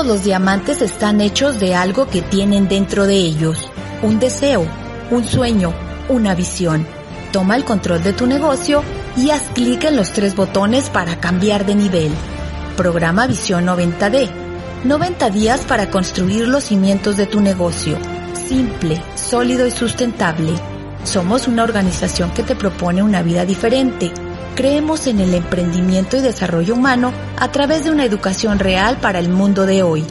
Todos los diamantes están hechos de algo que tienen dentro de ellos. Un deseo, un sueño, una visión. Toma el control de tu negocio y haz clic en los tres botones para cambiar de nivel. Programa Visión 90D. 90 días para construir los cimientos de tu negocio. Simple, sólido y sustentable. Somos una organización que te propone una vida diferente. Creemos en el emprendimiento y desarrollo humano a través de una educación real para el mundo de hoy.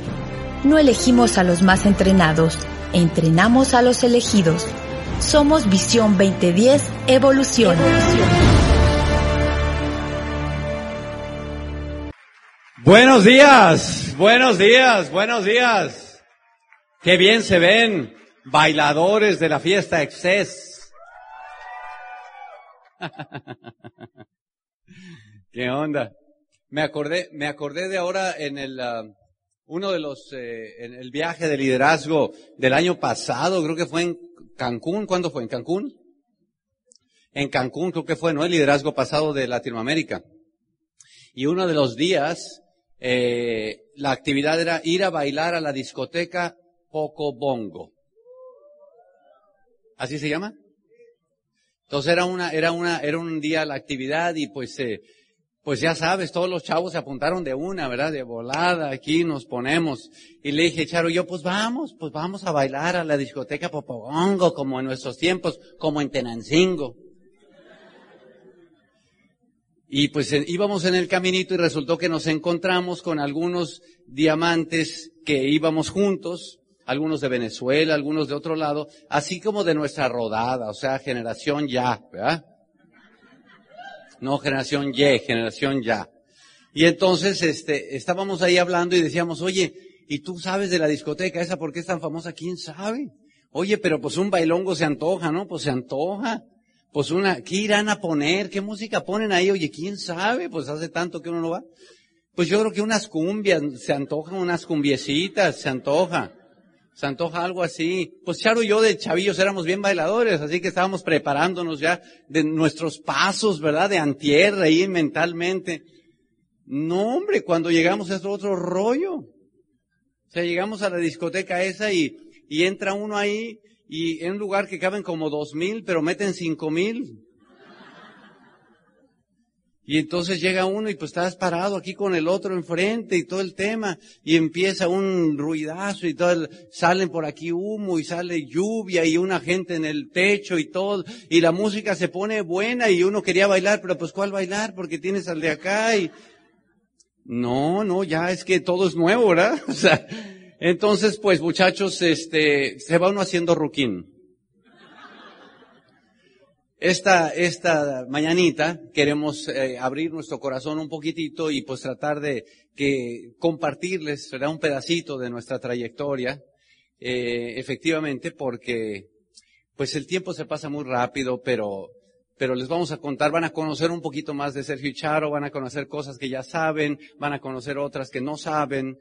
No elegimos a los más entrenados, entrenamos a los elegidos. Somos Visión 2010 Evolución. Buenos días, buenos días, buenos días. Qué bien se ven, bailadores de la fiesta Excess. ¿Qué onda? Me acordé, me acordé de ahora en el, ah, uno de los, eh, en el viaje de liderazgo del año pasado, creo que fue en Cancún, ¿cuándo fue? ¿En Cancún? En Cancún creo que fue, ¿no? El liderazgo pasado de Latinoamérica. Y uno de los días, eh, la actividad era ir a bailar a la discoteca Poco Bongo. ¿Así se llama? Entonces era una, era una, era un día la actividad y pues, eh, pues ya sabes, todos los chavos se apuntaron de una, ¿verdad? De volada, aquí nos ponemos. Y le dije, Charo, yo pues vamos, pues vamos a bailar a la discoteca Popogongo, como en nuestros tiempos, como en Tenancingo. Y pues eh, íbamos en el caminito y resultó que nos encontramos con algunos diamantes que íbamos juntos algunos de Venezuela, algunos de otro lado, así como de nuestra rodada, o sea, generación ya, ¿verdad? No generación Y, generación ya. Y entonces, este, estábamos ahí hablando y decíamos, oye, ¿y tú sabes de la discoteca esa por qué es tan famosa? ¿Quién sabe? Oye, pero pues un bailongo se antoja, ¿no? Pues se antoja. Pues una, ¿qué irán a poner? ¿Qué música ponen ahí? Oye, ¿quién sabe? Pues hace tanto que uno no va. Pues yo creo que unas cumbias, se antojan unas cumbiecitas, se antoja. Se antoja algo así. Pues Charo y yo de chavillos éramos bien bailadores, así que estábamos preparándonos ya de nuestros pasos, ¿verdad? De antier, ahí mentalmente. No, hombre, cuando llegamos es otro rollo. O sea, llegamos a la discoteca esa y, y entra uno ahí y en un lugar que caben como dos mil, pero meten cinco mil. Y entonces llega uno y pues estás parado aquí con el otro enfrente y todo el tema y empieza un ruidazo y todo, salen por aquí humo y sale lluvia y una gente en el techo y todo y la música se pone buena y uno quería bailar, pero pues ¿cuál bailar? Porque tienes al de acá y no, no, ya es que todo es nuevo, ¿verdad? O sea, entonces pues muchachos, este, se va uno haciendo ruquín. Esta, esta mañanita queremos eh, abrir nuestro corazón un poquitito y pues tratar de que compartirles ¿verdad? un pedacito de nuestra trayectoria, eh, efectivamente, porque pues el tiempo se pasa muy rápido, pero pero les vamos a contar, van a conocer un poquito más de Sergio Charo, van a conocer cosas que ya saben, van a conocer otras que no saben,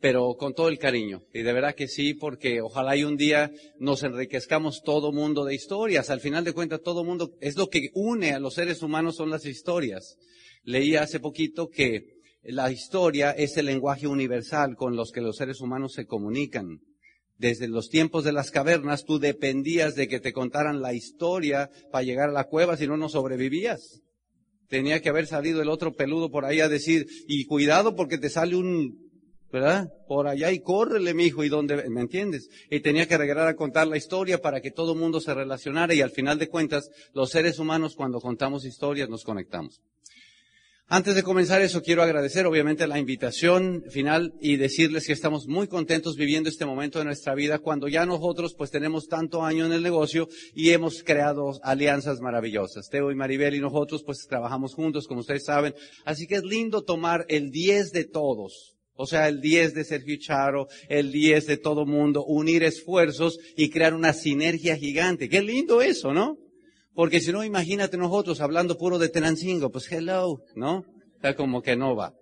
pero con todo el cariño. Y de verdad que sí, porque ojalá y un día nos enriquezcamos todo mundo de historias. Al final de cuentas, todo mundo, es lo que une a los seres humanos son las historias. Leí hace poquito que la historia es el lenguaje universal con los que los seres humanos se comunican. Desde los tiempos de las cavernas tú dependías de que te contaran la historia para llegar a la cueva, si no, no sobrevivías. Tenía que haber salido el otro peludo por ahí a decir, y cuidado porque te sale un ¿verdad? Por allá y córrele, mi hijo, y dónde, ¿me entiendes? Y tenía que regresar a contar la historia para que todo el mundo se relacionara y al final de cuentas, los seres humanos cuando contamos historias nos conectamos. Antes de comenzar eso, quiero agradecer obviamente la invitación final y decirles que estamos muy contentos viviendo este momento de nuestra vida cuando ya nosotros pues tenemos tanto año en el negocio y hemos creado alianzas maravillosas. Teo y Maribel y nosotros pues trabajamos juntos, como ustedes saben. Así que es lindo tomar el 10 de todos o sea, el 10 de Sergio Charo, el 10 de todo mundo, unir esfuerzos y crear una sinergia gigante. Qué lindo eso, ¿no? Porque si no, imagínate nosotros hablando puro de Tenancingo, pues hello, ¿no? Está como que no va.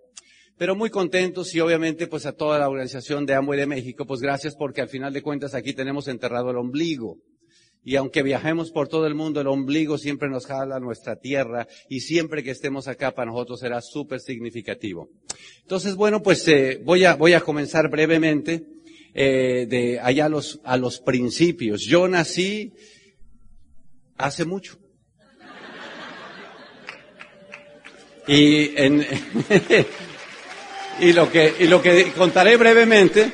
Pero muy contentos y obviamente pues a toda la organización de Amway de México, pues gracias porque al final de cuentas aquí tenemos enterrado el ombligo. Y aunque viajemos por todo el mundo, el ombligo siempre nos jala a nuestra tierra y siempre que estemos acá para nosotros será súper significativo. Entonces, bueno, pues eh, voy, a, voy a comenzar brevemente eh, de allá a los, a los principios. Yo nací hace mucho. Y, en, y, lo que, y lo que contaré brevemente,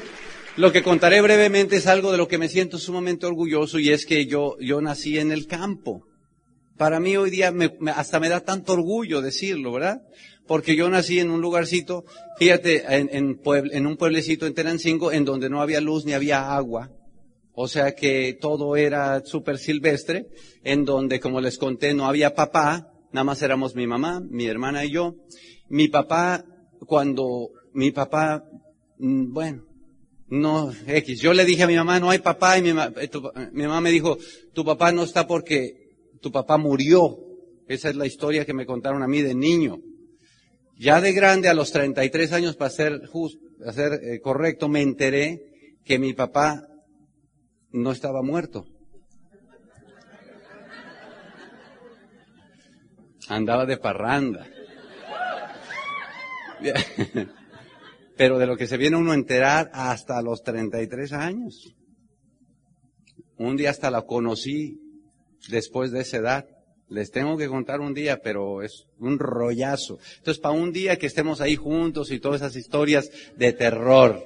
lo que contaré brevemente es algo de lo que me siento sumamente orgulloso y es que yo, yo nací en el campo. Para mí hoy día me, hasta me da tanto orgullo decirlo, ¿verdad? Porque yo nací en un lugarcito, fíjate, en, en, en un pueblecito en Tenancingo en donde no había luz ni había agua. O sea que todo era súper silvestre, en donde, como les conté, no había papá, nada más éramos mi mamá, mi hermana y yo. Mi papá, cuando mi papá, mm, bueno, no, X, yo le dije a mi mamá, no hay papá, y mi, mamá, eh, mi mamá me dijo, tu papá no está porque tu papá murió. Esa es la historia que me contaron a mí de niño. Ya de grande, a los 33 años, para ser para ser eh, correcto, me enteré que mi papá no estaba muerto. Andaba de parranda. Pero de lo que se viene uno a enterar hasta los 33 años. Un día hasta la conocí después de esa edad. Les tengo que contar un día, pero es un rollazo. Entonces, para un día que estemos ahí juntos y todas esas historias de terror.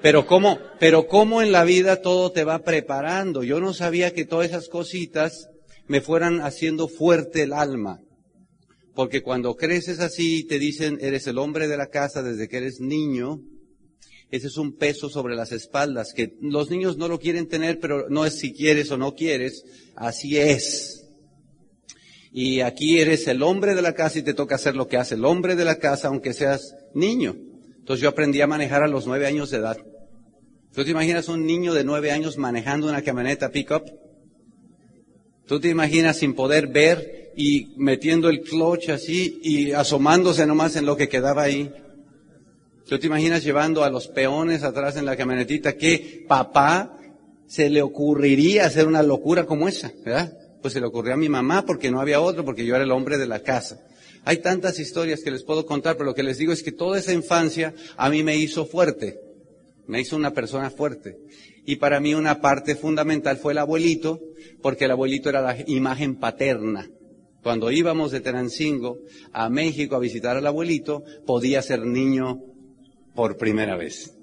Pero cómo, pero cómo en la vida todo te va preparando. Yo no sabía que todas esas cositas me fueran haciendo fuerte el alma. Porque cuando creces así te dicen, eres el hombre de la casa desde que eres niño, ese es un peso sobre las espaldas, que los niños no lo quieren tener, pero no es si quieres o no quieres, así es. Y aquí eres el hombre de la casa y te toca hacer lo que hace el hombre de la casa, aunque seas niño. Entonces yo aprendí a manejar a los nueve años de edad. ¿Tú te imaginas un niño de nueve años manejando una camioneta pickup? ¿Tú te imaginas sin poder ver y metiendo el clutch así y asomándose nomás en lo que quedaba ahí? ¿Tú te imaginas llevando a los peones atrás en la camionetita? ¿Qué papá se le ocurriría hacer una locura como esa? ¿Verdad? Pues se le ocurrió a mi mamá porque no había otro, porque yo era el hombre de la casa. Hay tantas historias que les puedo contar, pero lo que les digo es que toda esa infancia a mí me hizo fuerte me hizo una persona fuerte. Y para mí una parte fundamental fue el abuelito, porque el abuelito era la imagen paterna. Cuando íbamos de Tenancingo a México a visitar al abuelito, podía ser niño por primera vez.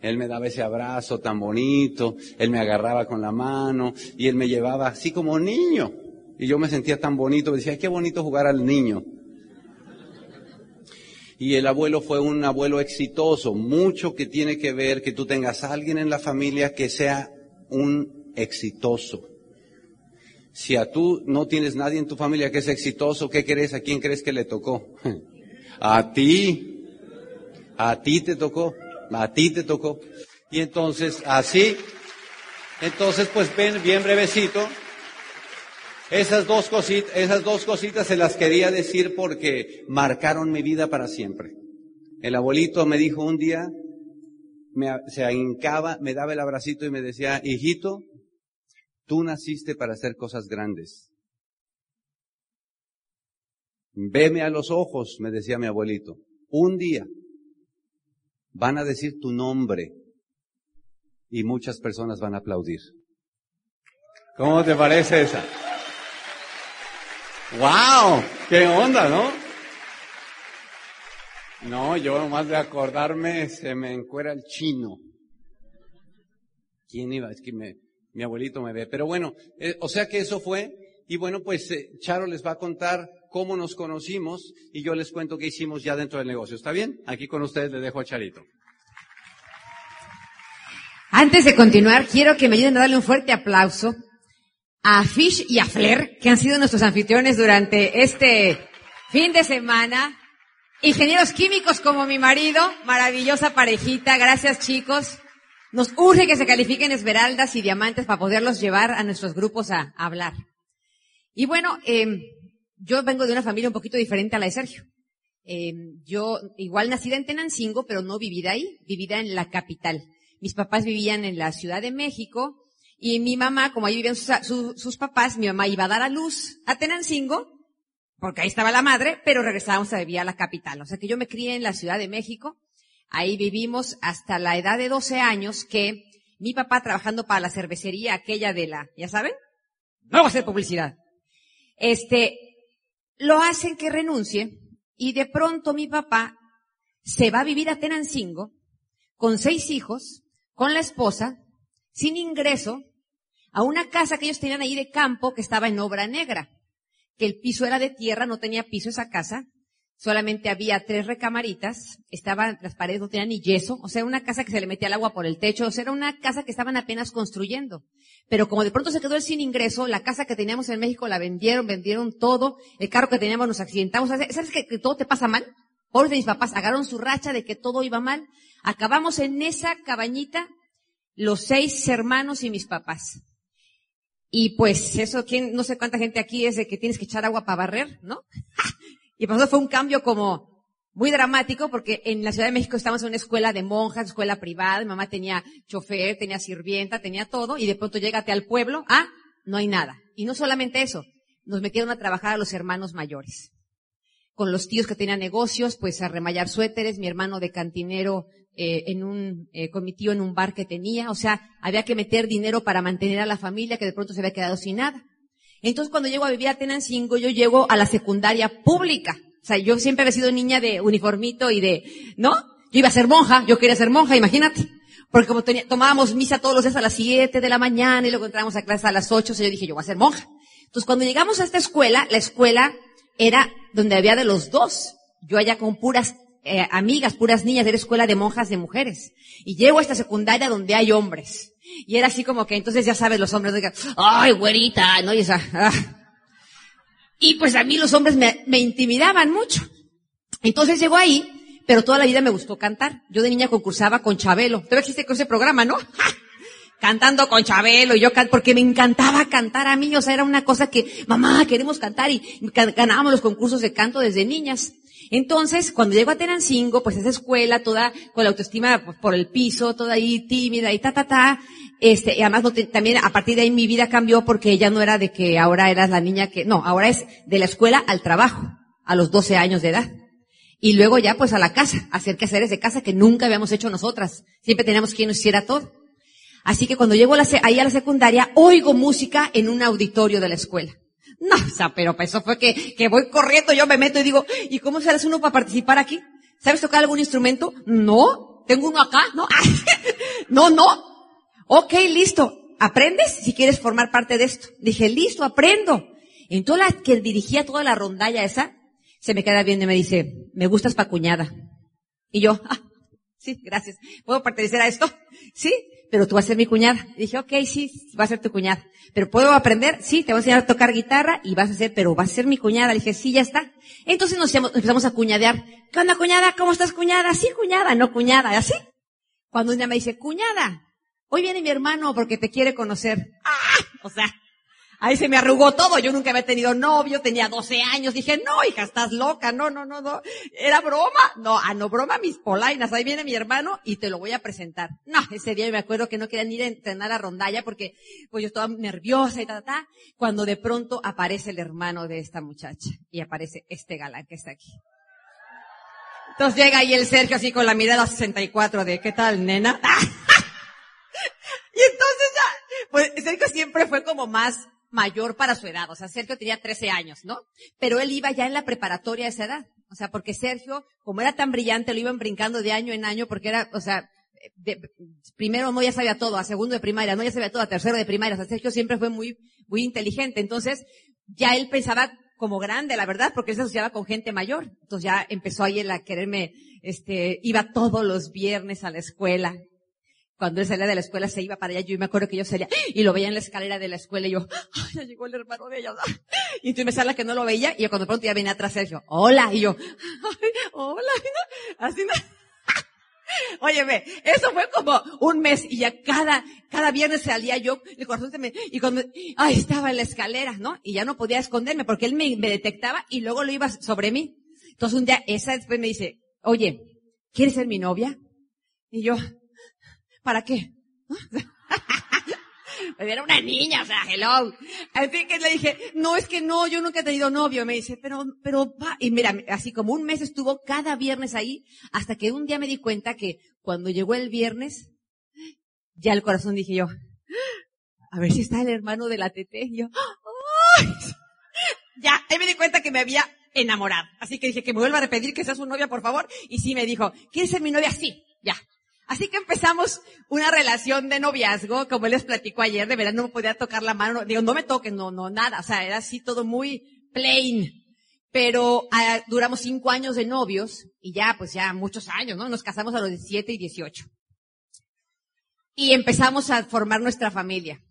Él me daba ese abrazo tan bonito, él me agarraba con la mano y él me llevaba así como niño. Y yo me sentía tan bonito, decía, qué bonito jugar al niño y el abuelo fue un abuelo exitoso, mucho que tiene que ver que tú tengas a alguien en la familia que sea un exitoso. Si a tú no tienes nadie en tu familia que es exitoso, ¿qué crees? ¿A quién crees que le tocó? A ti. A ti te tocó. A ti te tocó. Y entonces, así, entonces pues ven bien brevecito, esas dos cositas, esas dos cositas se las quería decir porque marcaron mi vida para siempre. El abuelito me dijo un día, me, se hincaba, me daba el abracito y me decía, hijito, tú naciste para hacer cosas grandes. Veme a los ojos, me decía mi abuelito. Un día van a decir tu nombre y muchas personas van a aplaudir. ¿Cómo te parece esa? ¡Wow! ¡Qué onda, no? No, yo nomás de acordarme se me encuera el chino. ¿Quién iba? Es que me, mi abuelito me ve. Pero bueno, eh, o sea que eso fue. Y bueno, pues eh, Charo les va a contar cómo nos conocimos y yo les cuento qué hicimos ya dentro del negocio. ¿Está bien? Aquí con ustedes le dejo a Charito. Antes de continuar, quiero que me ayuden a darle un fuerte aplauso a Fish y a Flair, que han sido nuestros anfitriones durante este fin de semana. Ingenieros químicos como mi marido, maravillosa parejita, gracias chicos. Nos urge que se califiquen esmeraldas y diamantes para poderlos llevar a nuestros grupos a, hablar. Y bueno, eh, yo vengo de una familia un poquito diferente a la de Sergio. Eh, yo igual nacida en Tenancingo, pero no vivida ahí, vivida en la capital. Mis papás vivían en la Ciudad de México y mi mamá, como ahí vivían sus, papás, mi mamá iba a dar a luz a Tenancingo, porque ahí estaba la madre, pero regresábamos a vivir a la capital. O sea que yo me crié en la Ciudad de México, ahí vivimos hasta la edad de 12 años que mi papá trabajando para la cervecería aquella de la, ¿ya saben? No voy a hacer publicidad. Este, lo hacen que renuncie y de pronto mi papá se va a vivir a Tenancingo con seis hijos, con la esposa, sin ingreso, a una casa que ellos tenían ahí de campo que estaba en obra negra, que el piso era de tierra, no tenía piso esa casa, solamente había tres recamaritas, estaban, las paredes no tenían ni yeso, o sea, una casa que se le metía el agua por el techo, o sea, era una casa que estaban apenas construyendo. Pero como de pronto se quedó sin ingreso, la casa que teníamos en México la vendieron, vendieron todo, el carro que teníamos nos accidentamos, ¿sabes que, que todo te pasa mal? Pobres de mis papás, agarraron su racha de que todo iba mal. Acabamos en esa cabañita, los seis hermanos y mis papás. Y pues eso, ¿quién, no sé cuánta gente aquí es de que tienes que echar agua para barrer, ¿no? Y para nosotros fue un cambio como muy dramático porque en la Ciudad de México estábamos en una escuela de monjas, escuela privada, mi mamá tenía chofer, tenía sirvienta, tenía todo, y de pronto llégate al pueblo, ah, no hay nada. Y no solamente eso, nos metieron a trabajar a los hermanos mayores. Con los tíos que tenían negocios, pues a remallar suéteres, mi hermano de cantinero eh, en un, eh, con mi tío en un bar que tenía, o sea, había que meter dinero para mantener a la familia que de pronto se había quedado sin nada. Entonces cuando llego a vivir a Tenancingo, yo llego a la secundaria pública. O sea, yo siempre había sido niña de uniformito y de, ¿no? Yo iba a ser monja, yo quería ser monja, imagínate. Porque como tomábamos misa todos los días a las 7 de la mañana y luego entrábamos a clase a las 8, o sea, yo dije, yo voy a ser monja. Entonces cuando llegamos a esta escuela, la escuela era donde había de los dos. Yo allá con puras eh, amigas, puras niñas, era escuela de monjas de mujeres. Y llego a esta secundaria donde hay hombres. Y era así como que entonces ya sabes los hombres, digan, ay, güerita, ¿no? Y esa, ah. Y pues a mí los hombres me, me intimidaban mucho. Entonces llegó ahí, pero toda la vida me gustó cantar. Yo de niña concursaba con Chabelo. Todavía existe ese programa, ¿no? Cantando con Chabelo, y yo porque me encantaba cantar a mí, o sea, era una cosa que, mamá, queremos cantar, y ganábamos los concursos de canto desde niñas. Entonces, cuando llego a Tenancingo, pues esa escuela toda con la autoestima por el piso, toda ahí tímida y ta, ta, ta, este, y además también a partir de ahí mi vida cambió porque ella no era de que ahora eras la niña que, no, ahora es de la escuela al trabajo, a los 12 años de edad. Y luego ya pues a la casa, hacer que hacer de casa que nunca habíamos hecho nosotras. Siempre teníamos quien nos hiciera todo. Así que cuando llego ahí a la secundaria, oigo música en un auditorio de la escuela. No, o sea, pero eso fue que, que voy corriendo, yo me meto y digo, ¿y cómo se hace uno para participar aquí? ¿Sabes tocar algún instrumento? No. ¿Tengo uno acá? No. no, no. Ok, listo. ¿Aprendes si quieres formar parte de esto? Dije, listo, aprendo. Entonces la que dirigía toda la rondalla esa, se me queda bien y me dice, me gustas pa' cuñada. Y yo, ah, sí, gracias. ¿Puedo pertenecer a esto? Sí pero tú vas a ser mi cuñada. Y dije, ok, sí, vas a ser tu cuñada. Pero ¿puedo aprender? Sí, te voy a enseñar a tocar guitarra y vas a ser, pero vas a ser mi cuñada. Le dije, sí, ya está. Entonces nos empezamos a cuñadear. ¿Qué onda, cuñada? ¿Cómo estás, cuñada? Sí, cuñada, no cuñada, así. Cuando un día me dice, cuñada, hoy viene mi hermano porque te quiere conocer. ¡Ah! O sea, Ahí se me arrugó todo. Yo nunca había tenido novio, tenía 12 años. Dije, no, hija, estás loca. No, no, no, no. ¿Era broma? No, ah, no, broma mis polainas. Ahí viene mi hermano y te lo voy a presentar. No, ese día me acuerdo que no quería ni ir a entrenar a rondalla porque, pues yo estaba nerviosa y ta, ta, ta. Cuando de pronto aparece el hermano de esta muchacha y aparece este galán que está aquí. Entonces llega ahí el Sergio así con la mirada 64 de, ¿qué tal, nena? y entonces ya, pues Sergio siempre fue como más mayor para su edad. O sea, Sergio tenía 13 años, ¿no? Pero él iba ya en la preparatoria a esa edad. O sea, porque Sergio, como era tan brillante, lo iban brincando de año en año porque era, o sea, de, primero no ya sabía todo, a segundo de primaria, no ya sabía todo, a tercero de primaria. O sea, Sergio siempre fue muy, muy inteligente. Entonces, ya él pensaba como grande, la verdad, porque él se asociaba con gente mayor. Entonces ya empezó ahí él a quererme, este, iba todos los viernes a la escuela cuando él salía de la escuela se iba para allá, yo me acuerdo que yo salía y lo veía en la escalera de la escuela y yo, Ay, ya llegó el hermano de ella. Y entonces me sale que no lo veía y yo cuando pronto ya venía atrás Sergio, hola, y yo, hola, así no. Óyeme, eso fue como un mes y ya cada, cada viernes salía yo, el corazón se me, y cuando, ay, estaba en la escalera, ¿no? Y ya no podía esconderme porque él me, me detectaba y luego lo iba sobre mí. Entonces un día, esa después me dice, oye, ¿quieres ser mi novia? Y yo, ¿Para qué? Era una niña, o sea, hello. Así que le dije, no, es que no, yo nunca he tenido novio. Me dice, pero, pero va. Y mira, así como un mes estuvo cada viernes ahí, hasta que un día me di cuenta que cuando llegó el viernes, ya el corazón dije yo, a ver si está el hermano de la tete. Y yo, ¡ay! Ya, ahí me di cuenta que me había enamorado. Así que dije que me vuelva a repetir que sea su novia, por favor. Y sí me dijo, ¿quieres ser mi novia? Sí. Así que empezamos una relación de noviazgo, como les platicó ayer, de verdad no me podía tocar la mano, digo, no me toques, no, no, nada, o sea, era así todo muy plain. Pero ah, duramos cinco años de novios, y ya, pues ya muchos años, ¿no? Nos casamos a los 17 y 18. Y empezamos a formar nuestra familia.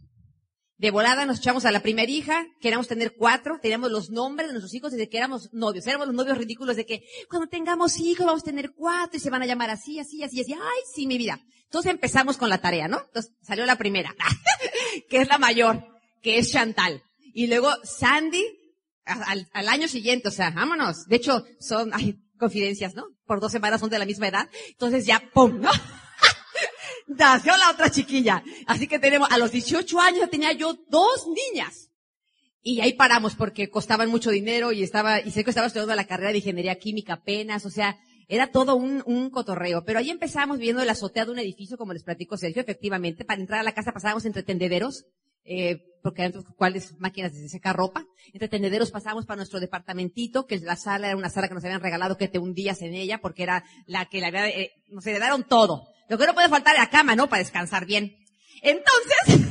De volada nos echamos a la primera hija, queríamos tener cuatro, teníamos los nombres de nuestros hijos desde que éramos novios. Éramos los novios ridículos de que cuando tengamos hijos vamos a tener cuatro y se van a llamar así, así, así, así. Ay, sí, mi vida. Entonces empezamos con la tarea, ¿no? Entonces salió la primera, que es la mayor, que es Chantal. Y luego Sandy, al, al año siguiente, o sea, vámonos. De hecho, son, ay, confidencias, ¿no? Por dos semanas son de la misma edad. Entonces ya, ¡pum! ¿no? Nació la otra chiquilla. Así que tenemos, a los 18 años tenía yo dos niñas. Y ahí paramos porque costaban mucho dinero y estaba, y sé que estaba estudiando la carrera de ingeniería química apenas, o sea, era todo un, un cotorreo. Pero ahí empezamos viendo la azotea de un edificio, como les platico Sergio, efectivamente. Para entrar a la casa pasábamos entre tendederos, eh, porque adentro cuáles máquinas de secar ropa. Entre tendederos pasábamos para nuestro departamentito, que la sala era una sala que nos habían regalado que te hundías en ella, porque era la que le había, eh, nos heredaron todo. Lo que no puede faltar es la cama, ¿no? Para descansar bien. Entonces,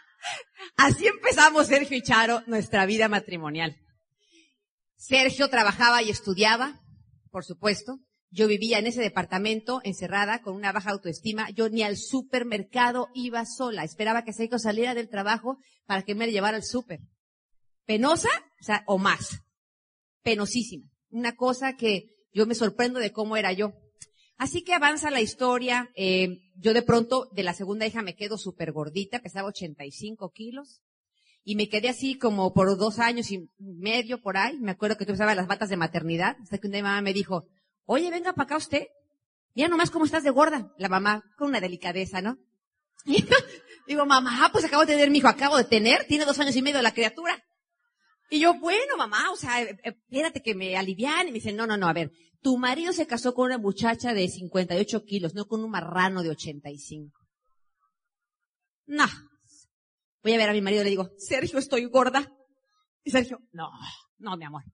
así empezamos Sergio y Charo nuestra vida matrimonial. Sergio trabajaba y estudiaba, por supuesto. Yo vivía en ese departamento encerrada con una baja autoestima. Yo ni al supermercado iba sola. Esperaba que Sergio saliera del trabajo para que me llevara al súper. Penosa, o sea, o más. Penosísima. Una cosa que yo me sorprendo de cómo era yo. Así que avanza la historia. Eh, yo de pronto de la segunda hija me quedo súper gordita, pesaba 85 kilos. Y me quedé así como por dos años y medio por ahí. Me acuerdo que tú usabas las batas de maternidad. Hasta que un mamá me dijo, oye, venga para acá usted. Mira nomás cómo estás de gorda. La mamá con una delicadeza, ¿no? Y digo, mamá, pues acabo de tener mi hijo, acabo de tener, tiene dos años y medio la criatura. Y yo, bueno, mamá, o sea, eh, eh, espérate que me alivian. Y me dicen, no, no, no, a ver, tu marido se casó con una muchacha de 58 kilos, no con un marrano de 85. No. Voy a ver a mi marido y le digo, Sergio, estoy gorda. Y Sergio, no, no, mi amor.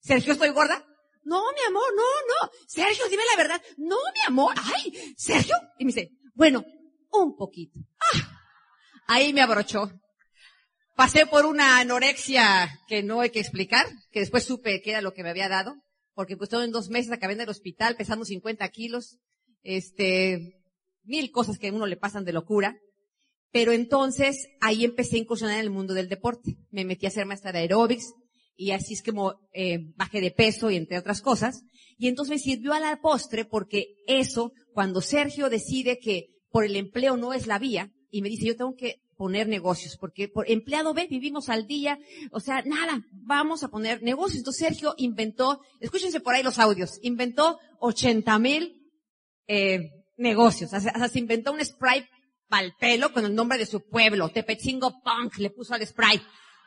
Sergio, estoy gorda. No, mi amor, no, no. Sergio, dime la verdad. No, mi amor. Ay, Sergio. Y me dice, bueno, un poquito. Ah, ahí me abrochó. Pasé por una anorexia que no hay que explicar, que después supe que era lo que me había dado, porque pues todo en dos meses acabé en el hospital pesando 50 kilos, este, mil cosas que a uno le pasan de locura. Pero entonces ahí empecé a incursionar en el mundo del deporte. Me metí a ser maestra de aeróbics y así es como eh, bajé de peso y entre otras cosas. Y entonces me sirvió a la postre porque eso, cuando Sergio decide que por el empleo no es la vía y me dice yo tengo que poner negocios, porque por empleado B vivimos al día, o sea, nada, vamos a poner negocios. Entonces Sergio inventó, escúchense por ahí los audios, inventó 80 mil eh, negocios, o sea, se inventó un para el pelo con el nombre de su pueblo, Tepechingo Punk le puso al spray.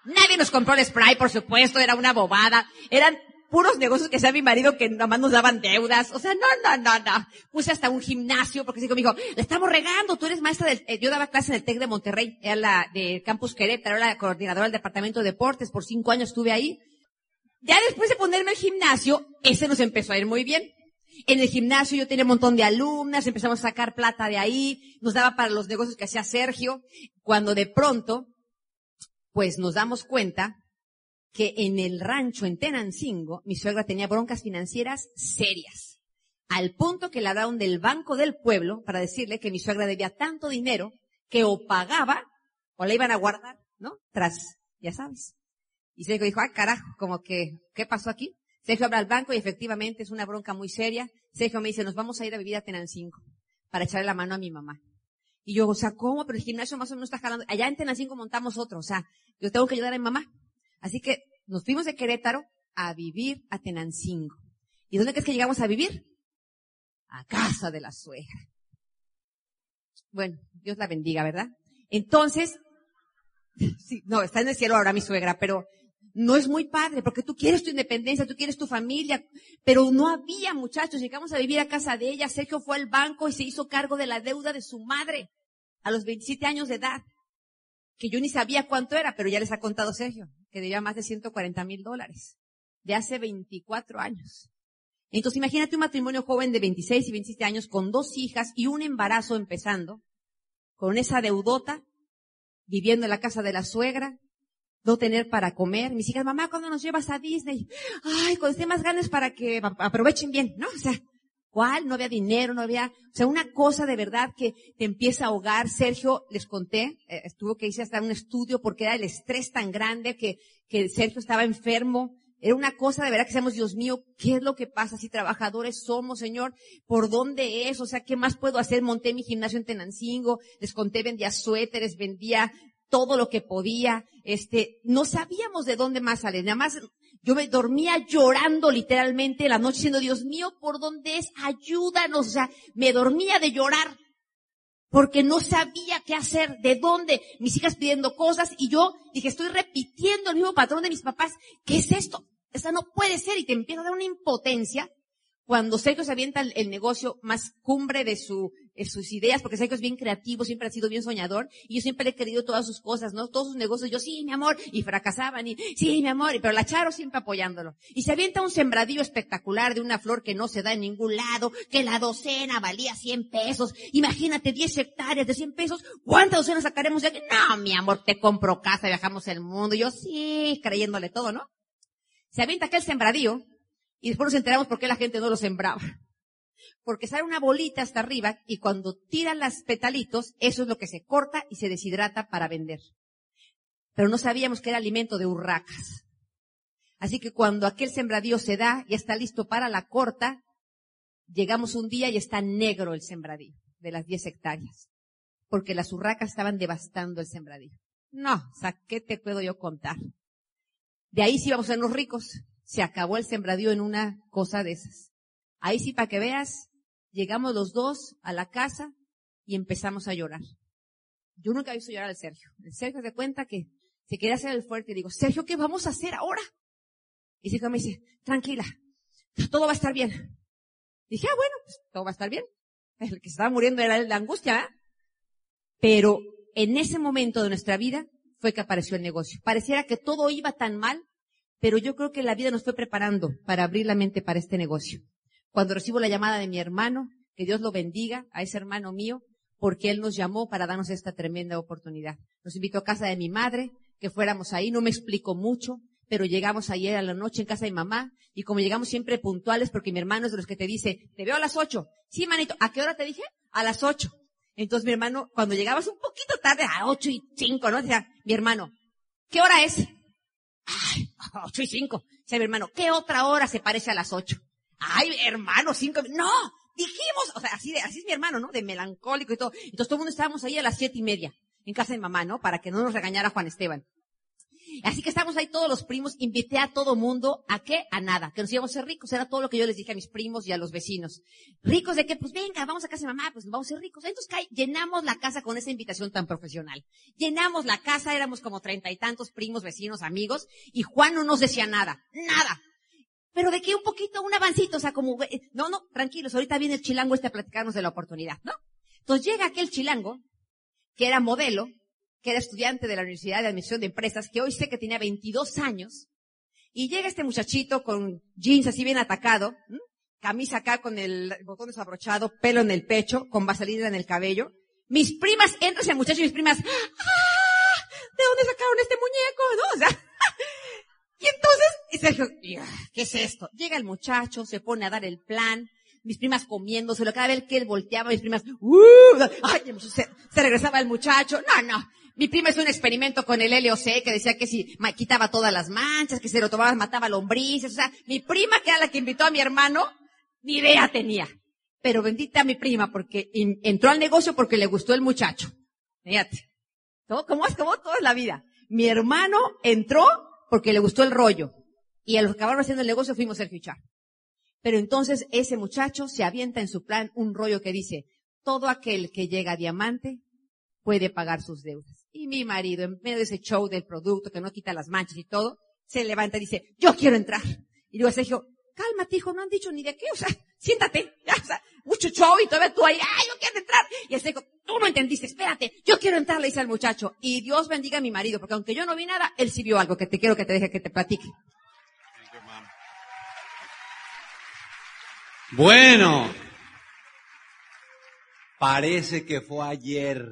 Nadie nos compró el spray, por supuesto, era una bobada. Eran puros negocios que sea mi marido que nada más nos daban deudas. O sea, no, no, no, no. Puse hasta un gimnasio porque así conmigo, le estamos regando, tú eres maestra del, eh, yo daba clase en el TEC de Monterrey, era la de Campus Querétaro, era la coordinadora del departamento de deportes, por cinco años estuve ahí. Ya después de ponerme el gimnasio, ese nos empezó a ir muy bien. En el gimnasio yo tenía un montón de alumnas, empezamos a sacar plata de ahí, nos daba para los negocios que hacía Sergio, cuando de pronto, pues nos damos cuenta que en el rancho en Tenancingo mi suegra tenía broncas financieras serias. Al punto que la daban del banco del pueblo para decirle que mi suegra debía tanto dinero que o pagaba o la iban a guardar, ¿no? Tras, ya sabes. Y Sergio dijo, ah, carajo, como que, ¿qué pasó aquí? Sergio habla al banco y efectivamente es una bronca muy seria. Sergio me dice, nos vamos a ir a vivir a Tenancingo para echarle la mano a mi mamá. Y yo, o sea, ¿cómo? Pero el gimnasio más o menos está jalando. Allá en Tenancingo montamos otro, o sea, yo tengo que ayudar a mi mamá. Así que nos fuimos de Querétaro a vivir a Tenancingo. ¿Y dónde crees que llegamos a vivir? A casa de la suegra. Bueno, Dios la bendiga, ¿verdad? Entonces, Sí, no, está en el cielo ahora mi suegra, pero no es muy padre, porque tú quieres tu independencia, tú quieres tu familia, pero no había muchachos, llegamos a vivir a casa de ella, Sergio fue al banco y se hizo cargo de la deuda de su madre a los 27 años de edad, que yo ni sabía cuánto era, pero ya les ha contado Sergio, que debía más de 140 mil dólares, de hace 24 años. Entonces imagínate un matrimonio joven de 26 y 27 años con dos hijas y un embarazo empezando, con esa deudota, viviendo en la casa de la suegra, no tener para comer. Mis hijas, mamá, ¿cuándo nos llevas a Disney? Ay, esté más ganas para que aprovechen bien, ¿no? O sea, ¿cuál? No había dinero, no había, o sea, una cosa de verdad que te empieza a ahogar. Sergio, les conté, eh, estuvo que hice hasta un estudio porque era el estrés tan grande que, que Sergio estaba enfermo. Era una cosa de verdad que decíamos, Dios mío, ¿qué es lo que pasa? Si trabajadores somos, Señor, ¿por dónde es? O sea, ¿qué más puedo hacer? Monté mi gimnasio en Tenancingo, les conté, vendía suéteres, vendía todo lo que podía, este, no sabíamos de dónde más salir, nada más yo me dormía llorando literalmente la noche diciendo, Dios mío, ¿por dónde es? Ayúdanos, o sea, me dormía de llorar porque no sabía qué hacer, de dónde, mis hijas pidiendo cosas y yo dije, estoy repitiendo el mismo patrón de mis papás, ¿qué es esto? Esa no puede ser y te empieza a dar una impotencia cuando Sergio se avienta el, negocio más cumbre de su, sus ideas, porque Sergio es bien creativo, siempre ha sido bien soñador, y yo siempre le he querido todas sus cosas, ¿no? Todos sus negocios, yo, sí, mi amor, y fracasaban, y, sí, mi amor, pero la Charo siempre apoyándolo. Y se avienta un sembradío espectacular de una flor que no se da en ningún lado, que la docena valía 100 pesos. Imagínate 10 hectáreas de 100 pesos, ¿cuántas docenas sacaremos de aquí? No, mi amor, te compro casa, viajamos el mundo. Y yo, sí, creyéndole todo, ¿no? Se avienta aquel sembradío, y después nos enteramos por qué la gente no lo sembraba. Porque sale una bolita hasta arriba y cuando tiran las petalitos, eso es lo que se corta y se deshidrata para vender. Pero no sabíamos que era alimento de urracas. Así que cuando aquel sembradío se da y está listo para la corta, llegamos un día y está negro el sembradío de las 10 hectáreas. Porque las urracas estaban devastando el sembradío. No, o sea, ¿qué te puedo yo contar? De ahí sí vamos a ser los ricos se acabó el sembradío en una cosa de esas. Ahí sí, para que veas, llegamos los dos a la casa y empezamos a llorar. Yo nunca he visto llorar al Sergio. El Sergio se cuenta que se quería hacer el fuerte y digo, Sergio, ¿qué vamos a hacer ahora? Y Sergio me dice, tranquila, todo va a estar bien. Dije, ah, bueno, pues todo va a estar bien. El que estaba muriendo era el de angustia, ¿eh? Pero en ese momento de nuestra vida fue que apareció el negocio. Pareciera que todo iba tan mal pero yo creo que la vida nos fue preparando para abrir la mente para este negocio. Cuando recibo la llamada de mi hermano, que Dios lo bendiga a ese hermano mío, porque él nos llamó para darnos esta tremenda oportunidad. Nos invitó a casa de mi madre, que fuéramos ahí, no me explicó mucho, pero llegamos ayer a la noche en casa de mamá, y como llegamos siempre puntuales, porque mi hermano es de los que te dice, te veo a las ocho. Sí, manito, ¿a qué hora te dije? A las ocho. Entonces mi hermano, cuando llegabas un poquito tarde, a ocho y cinco, ¿no? Decía, mi hermano, ¿qué hora es? Ay, ocho y cinco. Dice mi hermano, ¿qué otra hora se parece a las ocho? Ay, hermano, cinco. No, dijimos, o sea, así, de, así es mi hermano, ¿no? De melancólico y todo. Entonces todo el mundo estábamos ahí a las siete y media, en casa de mamá, ¿no? Para que no nos regañara Juan Esteban. Así que estamos ahí todos los primos, invité a todo mundo, ¿a qué? A nada, que nos íbamos a ser ricos, era todo lo que yo les dije a mis primos y a los vecinos. ¿Ricos de qué? Pues venga, vamos a casa de mamá, pues vamos a ser ricos. Entonces llenamos la casa con esa invitación tan profesional. Llenamos la casa, éramos como treinta y tantos primos, vecinos, amigos, y Juan no nos decía nada, nada. Pero de qué un poquito, un avancito, o sea, como, no, no, tranquilos, ahorita viene el chilango este a platicarnos de la oportunidad, ¿no? Entonces llega aquel chilango, que era modelo, que era estudiante de la Universidad de Admisión de Empresas, que hoy sé que tenía 22 años, y llega este muchachito con jeans así bien atacado, camisa acá con el botón desabrochado, pelo en el pecho, con vaselina en el cabello. Mis primas, entra ese muchacho y mis primas, ¡ah! ¿De dónde sacaron este muñeco? ¿No? O sea, y entonces, y Sergio, ¿qué es esto? Llega el muchacho, se pone a dar el plan, mis primas comiéndoselo, cada vez que él volteaba, mis primas, ¡uh! Ay, se regresaba el muchacho, no, no, mi prima hizo un experimento con el LOC que decía que si quitaba todas las manchas, que si lo tomaba mataba lombrices. O sea, mi prima, que era la que invitó a mi hermano, ni idea tenía. Pero bendita mi prima porque entró al negocio porque le gustó el muchacho. Fíjate. ¿Cómo es? como toda la vida? Mi hermano entró porque le gustó el rollo. Y a los que haciendo el negocio fuimos el fichar. Pero entonces ese muchacho se avienta en su plan un rollo que dice, todo aquel que llega a diamante puede pagar sus deudas. Y mi marido, en medio de ese show del producto que no quita las manchas y todo, se levanta y dice, yo quiero entrar. Y digo a Sergio, cálmate hijo, no han dicho ni de qué, o sea, siéntate, ya, o sea, mucho show y todavía tú ahí, ay, yo quiero entrar. Y el Sergio, tú no entendiste, espérate, yo quiero entrar, le dice al muchacho. Y Dios bendiga a mi marido, porque aunque yo no vi nada, él sí vio algo que te quiero que te deje que te platique. Bueno, parece que fue ayer.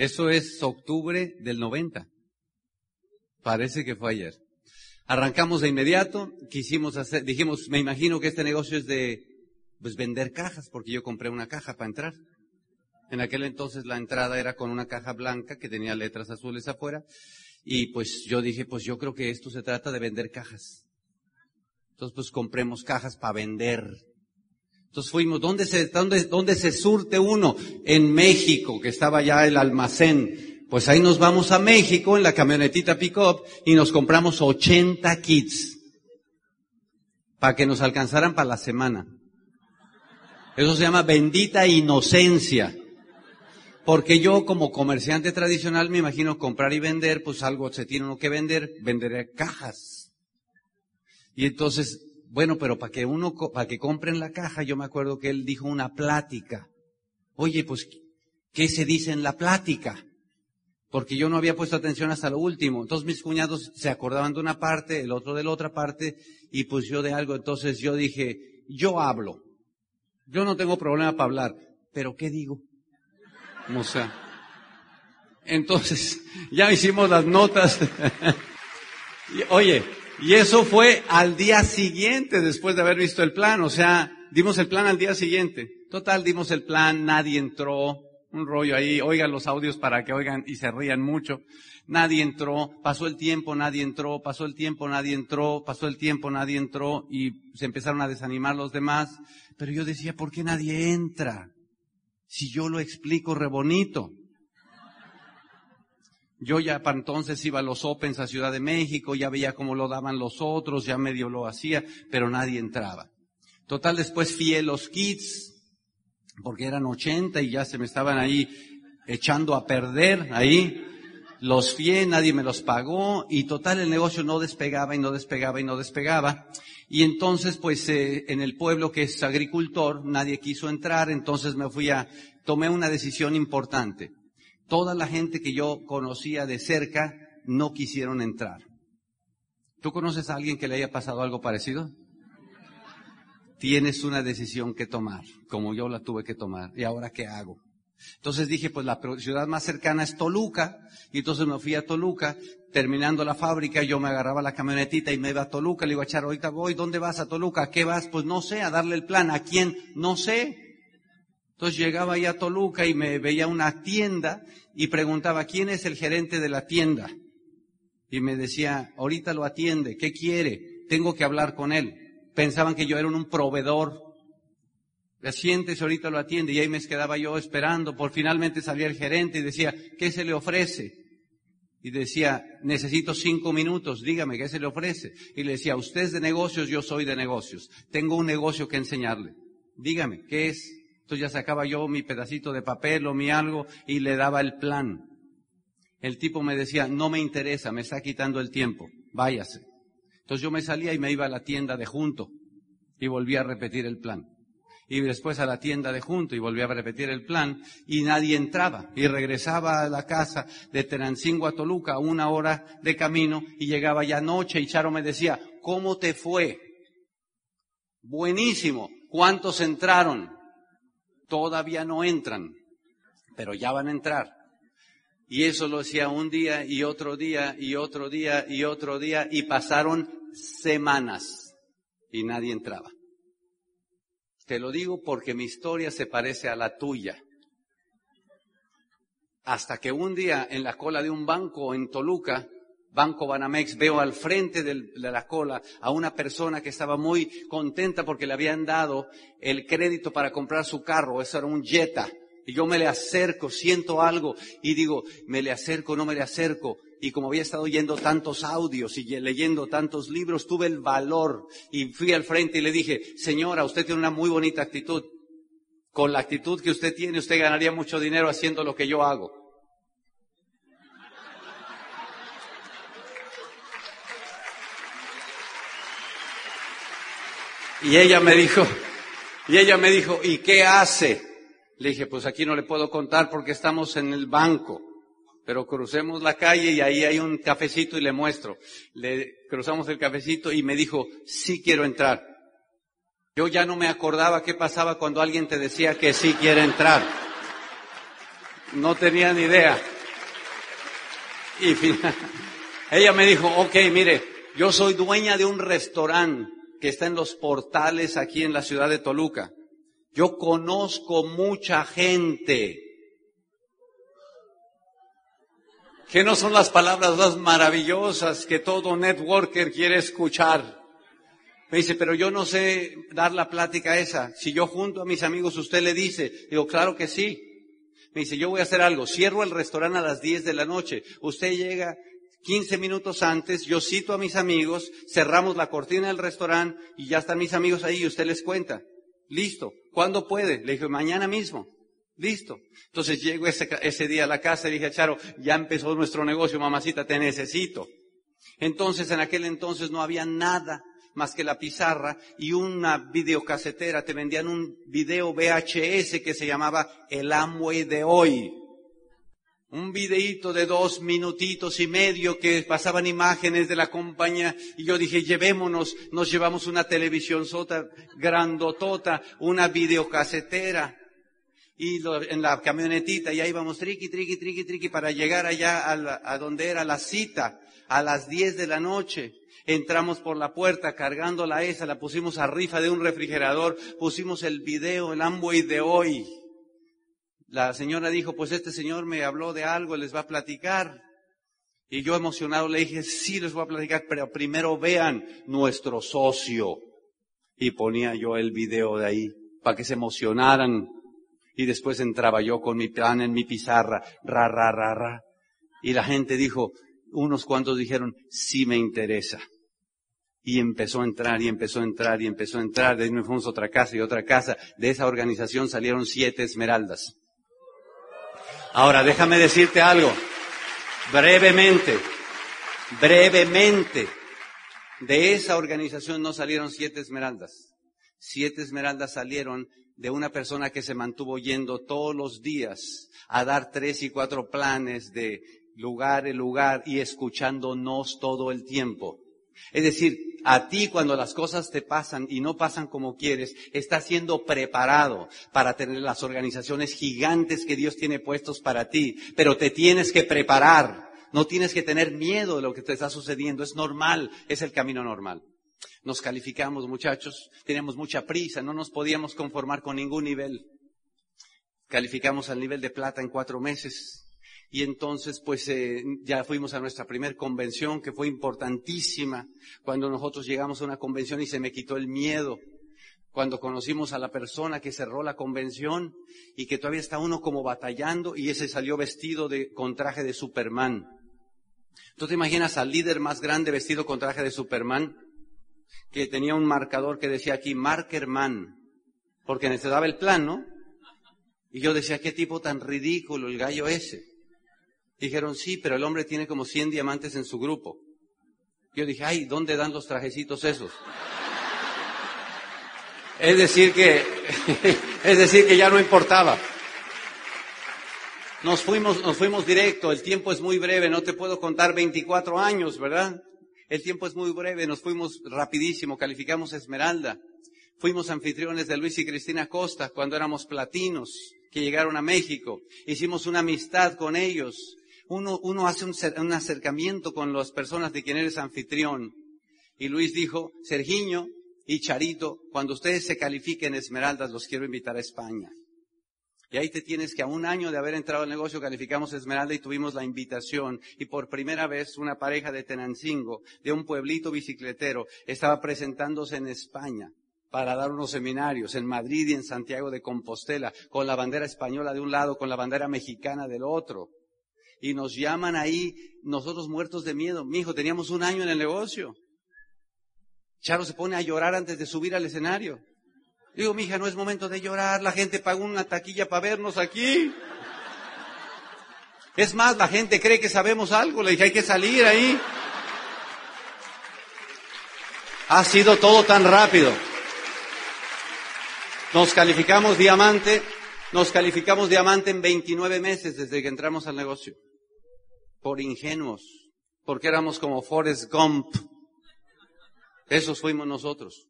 Eso es octubre del 90. Parece que fue ayer. Arrancamos de inmediato, quisimos hacer, dijimos, me imagino que este negocio es de, pues vender cajas, porque yo compré una caja para entrar. En aquel entonces la entrada era con una caja blanca que tenía letras azules afuera. Y pues yo dije, pues yo creo que esto se trata de vender cajas. Entonces pues compremos cajas para vender. Entonces fuimos, ¿dónde se, dónde, dónde se surte uno? En México, que estaba ya el almacén. Pues ahí nos vamos a México en la camionetita pick-up y nos compramos 80 kits para que nos alcanzaran para la semana. Eso se llama bendita inocencia. Porque yo como comerciante tradicional me imagino comprar y vender, pues algo se tiene uno que vender, venderé cajas. Y entonces, bueno, pero para que uno, para que compren la caja, yo me acuerdo que él dijo una plática. Oye, pues, ¿qué se dice en la plática? Porque yo no había puesto atención hasta lo último. Entonces mis cuñados se acordaban de una parte, el otro de la otra parte, y pues yo de algo. Entonces yo dije, yo hablo. Yo no tengo problema para hablar. Pero ¿qué digo? O sea, entonces ya hicimos las notas. Oye, y eso fue al día siguiente después de haber visto el plan. O sea, dimos el plan al día siguiente. Total, dimos el plan, nadie entró, un rollo ahí, oigan los audios para que oigan y se rían mucho. Nadie entró, pasó el tiempo, nadie entró, pasó el tiempo, nadie entró, pasó el tiempo, nadie entró y se empezaron a desanimar los demás. Pero yo decía, ¿por qué nadie entra? Si yo lo explico re bonito. Yo ya para entonces iba a los Opens a Ciudad de México, ya veía cómo lo daban los otros, ya medio lo hacía, pero nadie entraba. Total, después fui a los kits, porque eran 80 y ya se me estaban ahí echando a perder ahí. Los fié, nadie me los pagó y total el negocio no despegaba y no despegaba y no despegaba. Y entonces pues eh, en el pueblo que es agricultor nadie quiso entrar, entonces me fui a, tomé una decisión importante. Toda la gente que yo conocía de cerca no quisieron entrar. ¿Tú conoces a alguien que le haya pasado algo parecido? tienes una decisión que tomar, como yo la tuve que tomar. ¿Y ahora qué hago? Entonces dije, pues la ciudad más cercana es Toluca, y entonces me fui a Toluca, terminando la fábrica, yo me agarraba la camionetita y me iba a Toluca, le iba a echar, ahorita voy, ¿dónde vas a Toluca? ¿A qué vas? Pues no sé, a darle el plan, ¿a quién? No sé. Entonces llegaba ahí a Toluca y me veía una tienda y preguntaba, ¿quién es el gerente de la tienda? Y me decía, ahorita lo atiende, ¿qué quiere? Tengo que hablar con él pensaban que yo era un proveedor. Siéntese, ahorita lo atiende. Y ahí me quedaba yo esperando. Por finalmente salía el gerente y decía, ¿qué se le ofrece? Y decía, necesito cinco minutos, dígame, ¿qué se le ofrece? Y le decía, usted es de negocios, yo soy de negocios. Tengo un negocio que enseñarle. Dígame, ¿qué es? Entonces ya sacaba yo mi pedacito de papel o mi algo y le daba el plan. El tipo me decía, no me interesa, me está quitando el tiempo, váyase. Entonces yo me salía y me iba a la tienda de junto y volvía a repetir el plan. Y después a la tienda de junto y volvía a repetir el plan y nadie entraba. Y regresaba a la casa de Tenancingo a Toluca, una hora de camino y llegaba ya noche y Charo me decía, ¿cómo te fue? Buenísimo. ¿Cuántos entraron? Todavía no entran, pero ya van a entrar. Y eso lo hacía un día y otro día y otro día y otro día y pasaron semanas y nadie entraba. Te lo digo porque mi historia se parece a la tuya. Hasta que un día en la cola de un banco en Toluca, Banco Banamex, veo al frente de la cola a una persona que estaba muy contenta porque le habían dado el crédito para comprar su carro. Eso era un Jetta. Y yo me le acerco, siento algo y digo, me le acerco, no me le acerco y como había estado oyendo tantos audios y leyendo tantos libros, tuve el valor y fui al frente y le dije, señora, usted tiene una muy bonita actitud. Con la actitud que usted tiene, usted ganaría mucho dinero haciendo lo que yo hago. Y ella me dijo, y ella me dijo, ¿y qué hace? Le dije, pues aquí no le puedo contar porque estamos en el banco. Pero crucemos la calle y ahí hay un cafecito y le muestro. Le cruzamos el cafecito y me dijo, sí quiero entrar. Yo ya no me acordaba qué pasaba cuando alguien te decía que sí quiere entrar. No tenía ni idea. Y ella me dijo, ok, mire, yo soy dueña de un restaurante que está en los portales aquí en la ciudad de Toluca. Yo conozco mucha gente. Que no son las palabras más maravillosas que todo networker quiere escuchar. Me dice, pero yo no sé dar la plática esa. Si yo junto a mis amigos, usted le dice. Digo, claro que sí. Me dice, yo voy a hacer algo. Cierro el restaurante a las 10 de la noche. Usted llega 15 minutos antes, yo cito a mis amigos, cerramos la cortina del restaurante y ya están mis amigos ahí y usted les cuenta. Listo. ¿Cuándo puede? Le dije, mañana mismo. Listo. Entonces llego ese, ese día a la casa y dije, Charo, ya empezó nuestro negocio, mamacita, te necesito. Entonces en aquel entonces no había nada más que la pizarra y una videocasetera. Te vendían un video VHS que se llamaba El Amway de hoy un videíto de dos minutitos y medio que pasaban imágenes de la compañía y yo dije, llevémonos, nos llevamos una televisión sota, grandotota, una videocasetera y en la camionetita y ahí íbamos triqui, triqui, triqui, triqui para llegar allá a, a donde era la cita a las diez de la noche. Entramos por la puerta cargando la esa, la pusimos a rifa de un refrigerador, pusimos el video, el Amway de hoy la señora dijo, pues este señor me habló de algo, les va a platicar. Y yo emocionado le dije, sí, les voy a platicar, pero primero vean nuestro socio. Y ponía yo el video de ahí para que se emocionaran. Y después entraba yo con mi plan en mi pizarra, ra, ra, ra, ra. Y la gente dijo, unos cuantos dijeron, sí me interesa. Y empezó a entrar y empezó a entrar y empezó a entrar. De ahí nos fuimos a otra casa y otra casa. De esa organización salieron siete esmeraldas. Ahora, déjame decirte algo, brevemente, brevemente, de esa organización no salieron siete esmeraldas. Siete esmeraldas salieron de una persona que se mantuvo yendo todos los días a dar tres y cuatro planes de lugar en lugar y escuchándonos todo el tiempo. Es decir, a ti cuando las cosas te pasan y no pasan como quieres, estás siendo preparado para tener las organizaciones gigantes que Dios tiene puestos para ti, pero te tienes que preparar. No tienes que tener miedo de lo que te está sucediendo. Es normal, es el camino normal. Nos calificamos, muchachos, tenemos mucha prisa, no nos podíamos conformar con ningún nivel. Calificamos al nivel de plata en cuatro meses. Y entonces, pues eh, ya fuimos a nuestra primer convención, que fue importantísima, cuando nosotros llegamos a una convención y se me quitó el miedo. Cuando conocimos a la persona que cerró la convención y que todavía está uno como batallando y ese salió vestido de, con traje de Superman. ¿Tú te imaginas al líder más grande vestido con traje de Superman? Que tenía un marcador que decía aquí, Markerman, porque necesitaba el plan, ¿no? Y yo decía, qué tipo tan ridículo el gallo ese. Dijeron, sí, pero el hombre tiene como 100 diamantes en su grupo. Yo dije, ay, ¿dónde dan los trajecitos esos? Es decir que, es decir que ya no importaba. Nos fuimos, nos fuimos directo, el tiempo es muy breve, no te puedo contar 24 años, ¿verdad? El tiempo es muy breve, nos fuimos rapidísimo, calificamos Esmeralda. Fuimos anfitriones de Luis y Cristina Costa cuando éramos platinos, que llegaron a México. Hicimos una amistad con ellos uno, hace un, acercamiento con las personas de quien eres anfitrión. Y Luis dijo, Sergiño y Charito, cuando ustedes se califiquen Esmeraldas, los quiero invitar a España. Y ahí te tienes que a un año de haber entrado al negocio calificamos Esmeralda y tuvimos la invitación. Y por primera vez una pareja de Tenancingo, de un pueblito bicicletero, estaba presentándose en España para dar unos seminarios en Madrid y en Santiago de Compostela, con la bandera española de un lado, con la bandera mexicana del otro y nos llaman ahí, nosotros muertos de miedo. Mi hijo, teníamos un año en el negocio. Charo se pone a llorar antes de subir al escenario. Digo, mi hija, no es momento de llorar, la gente pagó una taquilla para vernos aquí. Es más, la gente cree que sabemos algo, le dije, hay que salir ahí. Ha sido todo tan rápido. Nos calificamos diamante, nos calificamos diamante en 29 meses desde que entramos al negocio. Por ingenuos, porque éramos como Forrest Gump. Esos fuimos nosotros.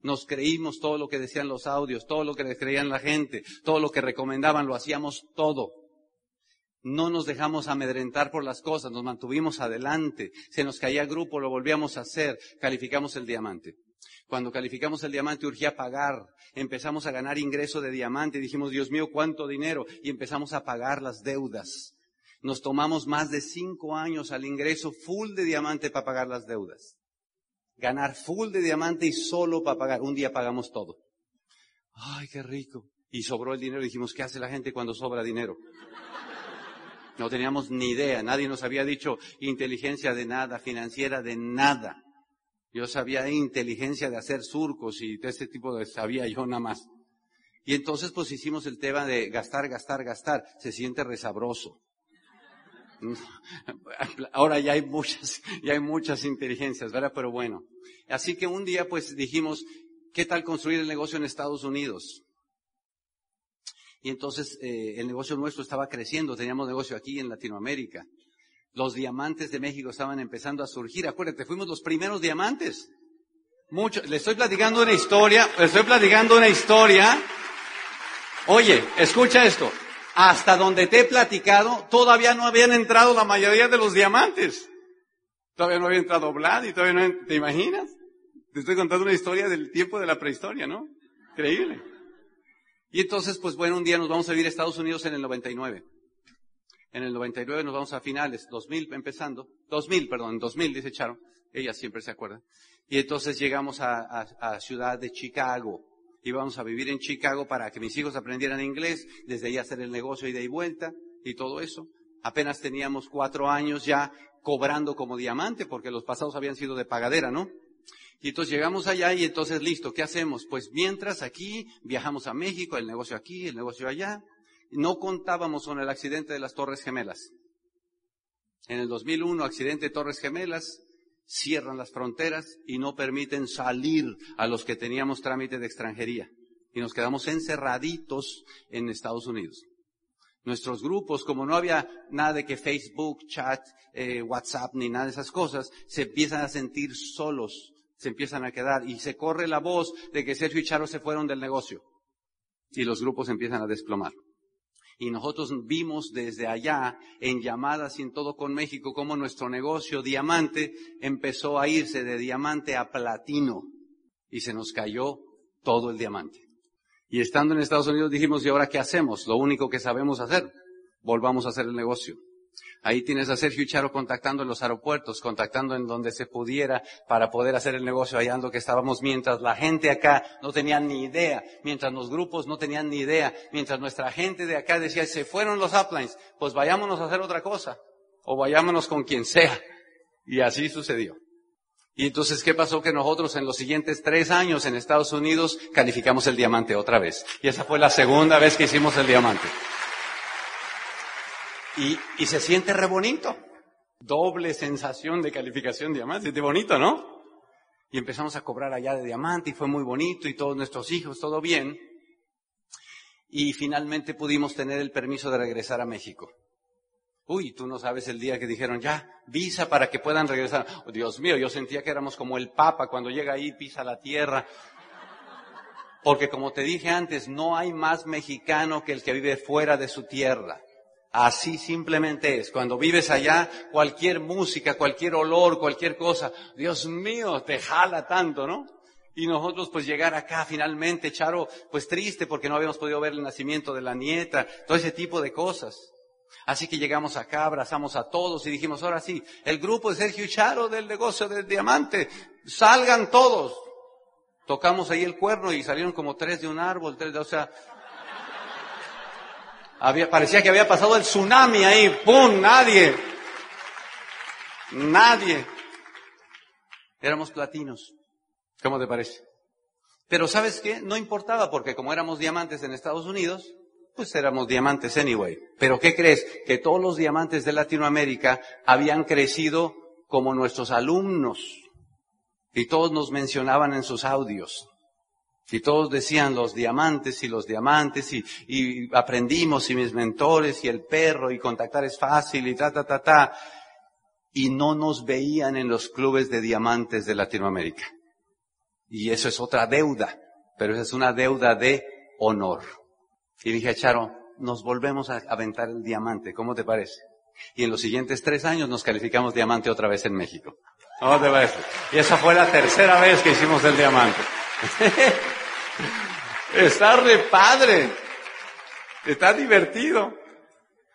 Nos creímos todo lo que decían los audios, todo lo que les creían la gente, todo lo que recomendaban, lo hacíamos todo. No nos dejamos amedrentar por las cosas, nos mantuvimos adelante. Se nos caía grupo, lo volvíamos a hacer, calificamos el diamante. Cuando calificamos el diamante urgía pagar, empezamos a ganar ingreso de diamante, dijimos, Dios mío, cuánto dinero, y empezamos a pagar las deudas. Nos tomamos más de cinco años al ingreso full de diamante para pagar las deudas. Ganar full de diamante y solo para pagar. Un día pagamos todo. Ay, qué rico. Y sobró el dinero. Dijimos, ¿qué hace la gente cuando sobra dinero? No teníamos ni idea. Nadie nos había dicho inteligencia de nada, financiera de nada. Yo sabía inteligencia de hacer surcos y de ese tipo de sabía yo nada más. Y entonces pues hicimos el tema de gastar, gastar, gastar. Se siente resabroso. Ahora ya hay muchas, ya hay muchas inteligencias, ¿verdad? Pero bueno. Así que un día pues dijimos, ¿qué tal construir el negocio en Estados Unidos? Y entonces eh, el negocio nuestro estaba creciendo, teníamos negocio aquí en Latinoamérica. Los diamantes de México estaban empezando a surgir. Acuérdate, fuimos los primeros diamantes. Mucho, le estoy platicando una historia, le estoy platicando una historia. Oye, escucha esto hasta donde te he platicado, todavía no habían entrado la mayoría de los diamantes. Todavía no había entrado Vlad y todavía no, ¿te imaginas? Te estoy contando una historia del tiempo de la prehistoria, ¿no? Increíble. Y entonces, pues bueno, un día nos vamos a vivir a Estados Unidos en el 99. En el 99 nos vamos a finales, 2000 empezando, 2000, perdón, 2000 dice Charo, ella siempre se acuerda. Y entonces llegamos a, a, a Ciudad de Chicago íbamos a vivir en Chicago para que mis hijos aprendieran inglés, desde ahí hacer el negocio ida y vuelta y todo eso. Apenas teníamos cuatro años ya cobrando como diamante, porque los pasados habían sido de pagadera, ¿no? Y entonces llegamos allá y entonces listo, ¿qué hacemos? Pues mientras aquí viajamos a México, el negocio aquí, el negocio allá, no contábamos con el accidente de las Torres Gemelas. En el 2001, accidente de Torres Gemelas, cierran las fronteras y no permiten salir a los que teníamos trámite de extranjería. Y nos quedamos encerraditos en Estados Unidos. Nuestros grupos, como no había nada de que Facebook, chat, eh, WhatsApp ni nada de esas cosas, se empiezan a sentir solos, se empiezan a quedar y se corre la voz de que Sergio y Charo se fueron del negocio. Y los grupos empiezan a desplomar. Y nosotros vimos desde allá, en llamadas y en todo con México, cómo nuestro negocio diamante empezó a irse de diamante a platino. Y se nos cayó todo el diamante. Y estando en Estados Unidos dijimos, ¿y ahora qué hacemos? Lo único que sabemos hacer, volvamos a hacer el negocio. Ahí tienes a Sergio Charo contactando en los aeropuertos, contactando en donde se pudiera para poder hacer el negocio hallando que estábamos mientras la gente acá no tenía ni idea, mientras los grupos no tenían ni idea, mientras nuestra gente de acá decía, se fueron los uplines, pues vayámonos a hacer otra cosa, o vayámonos con quien sea. Y así sucedió. Y entonces, ¿qué pasó? Que nosotros en los siguientes tres años en Estados Unidos calificamos el diamante otra vez. Y esa fue la segunda vez que hicimos el diamante. Y, y se siente re bonito. Doble sensación de calificación de diamante. Siente bonito, ¿no? Y empezamos a cobrar allá de diamante y fue muy bonito y todos nuestros hijos, todo bien. Y finalmente pudimos tener el permiso de regresar a México. Uy, tú no sabes el día que dijeron, ya, visa para que puedan regresar. Oh, Dios mío, yo sentía que éramos como el Papa cuando llega ahí, pisa la tierra. Porque como te dije antes, no hay más mexicano que el que vive fuera de su tierra. Así simplemente es. Cuando vives allá, cualquier música, cualquier olor, cualquier cosa, Dios mío, te jala tanto, ¿no? Y nosotros pues llegar acá finalmente, Charo, pues triste porque no habíamos podido ver el nacimiento de la nieta, todo ese tipo de cosas. Así que llegamos acá, abrazamos a todos y dijimos, ahora sí, el grupo de Sergio y Charo del negocio del diamante, salgan todos. Tocamos ahí el cuerno y salieron como tres de un árbol, tres de, o sea, parecía que había pasado el tsunami ahí, ¡pum! Nadie. Nadie. Éramos platinos. ¿Cómo te parece? Pero ¿sabes qué? No importaba porque como éramos diamantes en Estados Unidos, pues éramos diamantes anyway. Pero ¿qué crees? Que todos los diamantes de Latinoamérica habían crecido como nuestros alumnos. Y todos nos mencionaban en sus audios. Y todos decían los diamantes y los diamantes y, y aprendimos y mis mentores y el perro y contactar es fácil y ta, ta, ta, ta. Y no nos veían en los clubes de diamantes de Latinoamérica. Y eso es otra deuda, pero esa es una deuda de honor. Y dije a Charo, nos volvemos a aventar el diamante, ¿cómo te parece? Y en los siguientes tres años nos calificamos diamante otra vez en México. ¿Cómo te parece? Y esa fue la tercera vez que hicimos el diamante. Está re padre. Está divertido.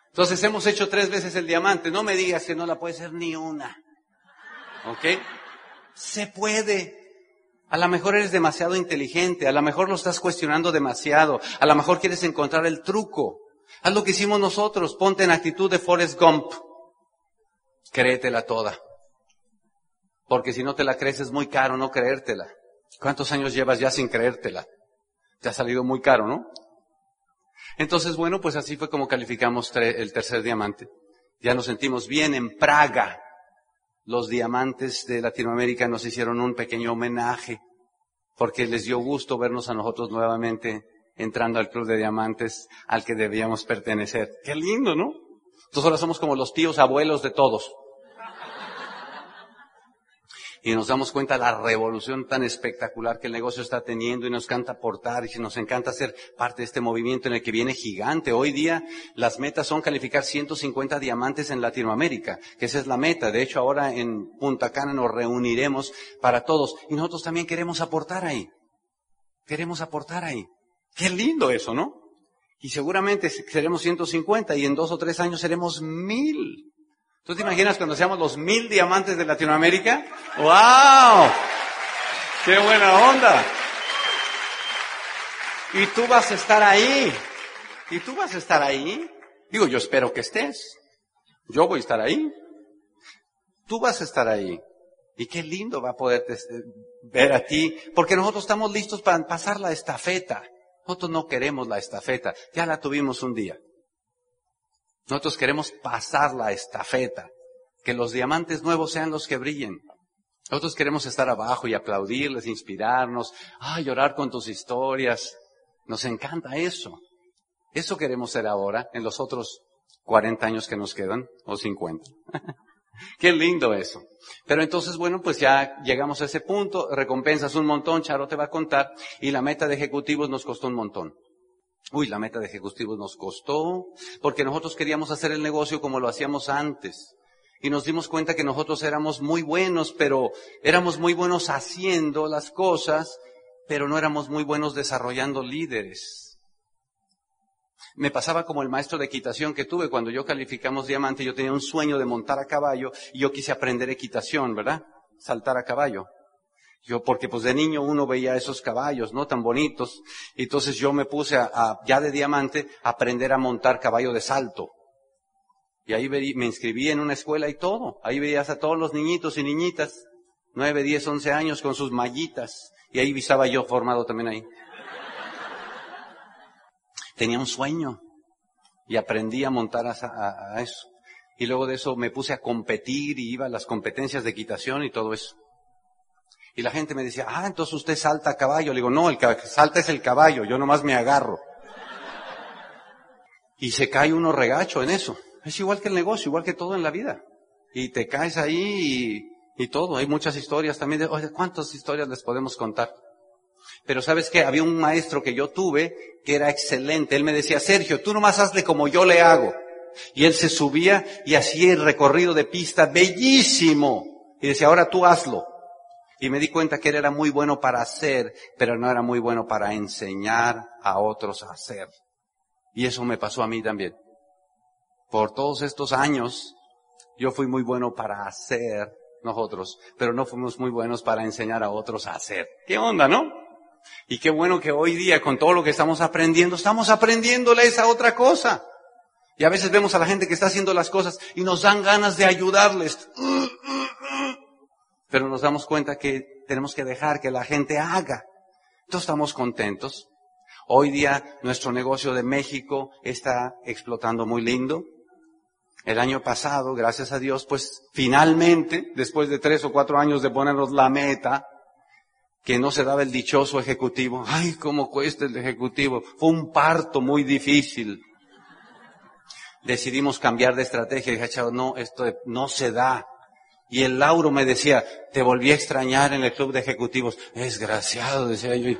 Entonces hemos hecho tres veces el diamante. No me digas que no la puede ser ni una. ¿Ok? Se puede. A lo mejor eres demasiado inteligente, a lo mejor lo estás cuestionando demasiado, a lo mejor quieres encontrar el truco. Haz lo que hicimos nosotros, ponte en actitud de Forrest Gump. Créetela toda. Porque si no te la crees es muy caro no creértela. ¿Cuántos años llevas ya sin creértela? Te ha salido muy caro, ¿no? Entonces, bueno, pues así fue como calificamos el tercer diamante. Ya nos sentimos bien en Praga. Los diamantes de Latinoamérica nos hicieron un pequeño homenaje porque les dio gusto vernos a nosotros nuevamente entrando al club de diamantes al que debíamos pertenecer. Qué lindo, ¿no? Entonces ahora somos como los tíos abuelos de todos y nos damos cuenta de la revolución tan espectacular que el negocio está teniendo y nos encanta aportar y nos encanta ser parte de este movimiento en el que viene gigante. Hoy día las metas son calificar 150 diamantes en Latinoamérica, que esa es la meta. De hecho, ahora en Punta Cana nos reuniremos para todos y nosotros también queremos aportar ahí. Queremos aportar ahí. Qué lindo eso, ¿no? Y seguramente seremos 150 y en dos o tres años seremos mil. ¿Tú te imaginas cuando seamos los mil diamantes de Latinoamérica? ¡Wow! ¡Qué buena onda! Y tú vas a estar ahí. Y tú vas a estar ahí. Digo, yo espero que estés. Yo voy a estar ahí. Tú vas a estar ahí. Y qué lindo va a poder ver a ti, porque nosotros estamos listos para pasar la estafeta. Nosotros no queremos la estafeta, ya la tuvimos un día. Nosotros queremos pasar la estafeta, que los diamantes nuevos sean los que brillen. Nosotros queremos estar abajo y aplaudirles, inspirarnos, ay, llorar con tus historias. Nos encanta eso. Eso queremos ser ahora, en los otros 40 años que nos quedan, o 50. Qué lindo eso. Pero entonces, bueno, pues ya llegamos a ese punto, recompensas un montón, Charo te va a contar, y la meta de ejecutivos nos costó un montón. Uy, la meta de ejecutivos nos costó, porque nosotros queríamos hacer el negocio como lo hacíamos antes. Y nos dimos cuenta que nosotros éramos muy buenos, pero éramos muy buenos haciendo las cosas, pero no éramos muy buenos desarrollando líderes. Me pasaba como el maestro de equitación que tuve cuando yo calificamos diamante, yo tenía un sueño de montar a caballo y yo quise aprender equitación, ¿verdad? Saltar a caballo. Yo, porque pues de niño uno veía esos caballos, ¿no? Tan bonitos. Y entonces yo me puse a, ya de diamante, a aprender a montar caballo de salto. Y ahí me inscribí en una escuela y todo. Ahí veías a todos los niñitos y niñitas, nueve, diez, once años con sus mallitas. Y ahí estaba yo formado también ahí. Tenía un sueño y aprendí a montar a, a eso. Y luego de eso me puse a competir y iba a las competencias de equitación y todo eso. Y la gente me decía, ah, entonces usted salta a caballo. Le digo, no, el que salta es el caballo, yo nomás me agarro. Y se cae uno regacho en eso. Es igual que el negocio, igual que todo en la vida. Y te caes ahí y, y todo. Hay muchas historias también de, oye, ¿cuántas historias les podemos contar? Pero sabes que había un maestro que yo tuve que era excelente. Él me decía, Sergio, tú nomás hazle como yo le hago. Y él se subía y hacía el recorrido de pista bellísimo. Y decía, ahora tú hazlo. Y me di cuenta que él era muy bueno para hacer, pero no era muy bueno para enseñar a otros a hacer. Y eso me pasó a mí también. Por todos estos años, yo fui muy bueno para hacer nosotros, pero no fuimos muy buenos para enseñar a otros a hacer. ¿Qué onda, no? Y qué bueno que hoy día, con todo lo que estamos aprendiendo, estamos aprendiéndole esa otra cosa. Y a veces vemos a la gente que está haciendo las cosas y nos dan ganas de ayudarles pero nos damos cuenta que tenemos que dejar que la gente haga. Entonces estamos contentos. Hoy día nuestro negocio de México está explotando muy lindo. El año pasado, gracias a Dios, pues finalmente, después de tres o cuatro años de ponernos la meta, que no se daba el dichoso ejecutivo. Ay, cómo cuesta el ejecutivo. Fue un parto muy difícil. Decidimos cambiar de estrategia. Dije, no, esto no se da. Y el Lauro me decía, te volví a extrañar en el club de ejecutivos. Desgraciado, decía yo.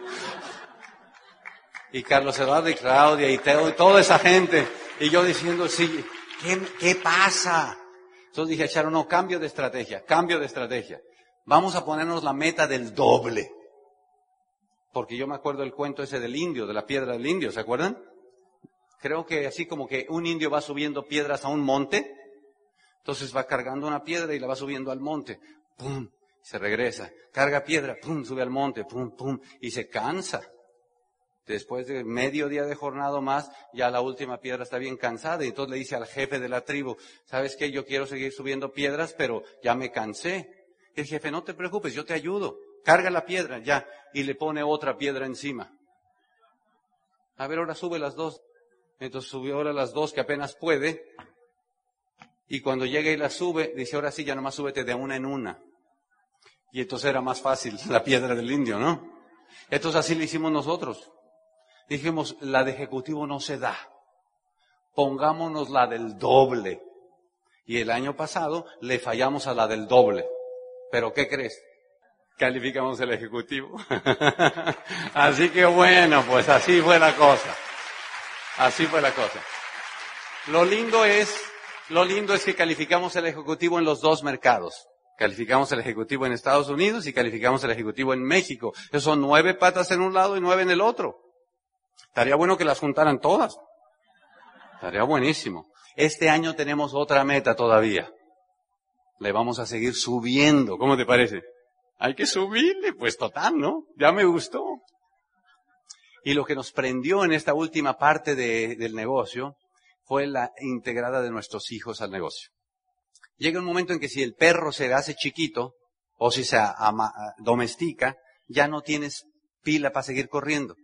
Y Carlos Eduardo y Claudia y Teo y toda esa gente. Y yo diciendo, sí, ¿qué, qué pasa? Entonces dije, Charo, no, cambio de estrategia, cambio de estrategia. Vamos a ponernos la meta del doble. Porque yo me acuerdo del cuento ese del indio, de la piedra del indio, ¿se acuerdan? Creo que así como que un indio va subiendo piedras a un monte, entonces va cargando una piedra y la va subiendo al monte, pum, se regresa, carga piedra, pum, sube al monte, pum, pum, y se cansa. Después de medio día de jornada más, ya la última piedra está bien cansada y entonces le dice al jefe de la tribu, ¿sabes qué? Yo quiero seguir subiendo piedras, pero ya me cansé. El jefe, no te preocupes, yo te ayudo. Carga la piedra, ya. Y le pone otra piedra encima. A ver, ahora sube las dos. Entonces subió ahora las dos que apenas puede. Y cuando llega y la sube, dice, ahora sí, ya nomás súbete de una en una. Y entonces era más fácil la piedra del indio, ¿no? Entonces así lo hicimos nosotros. Dijimos, la de ejecutivo no se da. Pongámonos la del doble. Y el año pasado le fallamos a la del doble. Pero ¿qué crees? Calificamos el ejecutivo. así que bueno, pues así fue la cosa. Así fue la cosa. Lo lindo es, lo lindo es que calificamos el ejecutivo en los dos mercados. Calificamos el ejecutivo en Estados Unidos y calificamos el ejecutivo en México. Eso son nueve patas en un lado y nueve en el otro. Estaría bueno que las juntaran todas. Estaría buenísimo. Este año tenemos otra meta todavía. Le vamos a seguir subiendo. ¿Cómo te parece? Hay que subirle, pues total, ¿no? Ya me gustó. Y lo que nos prendió en esta última parte del negocio fue la integrada de nuestros hijos al negocio. Llega un momento en que si el perro se hace chiquito o si se domestica, ya no tienes pila para seguir corriendo.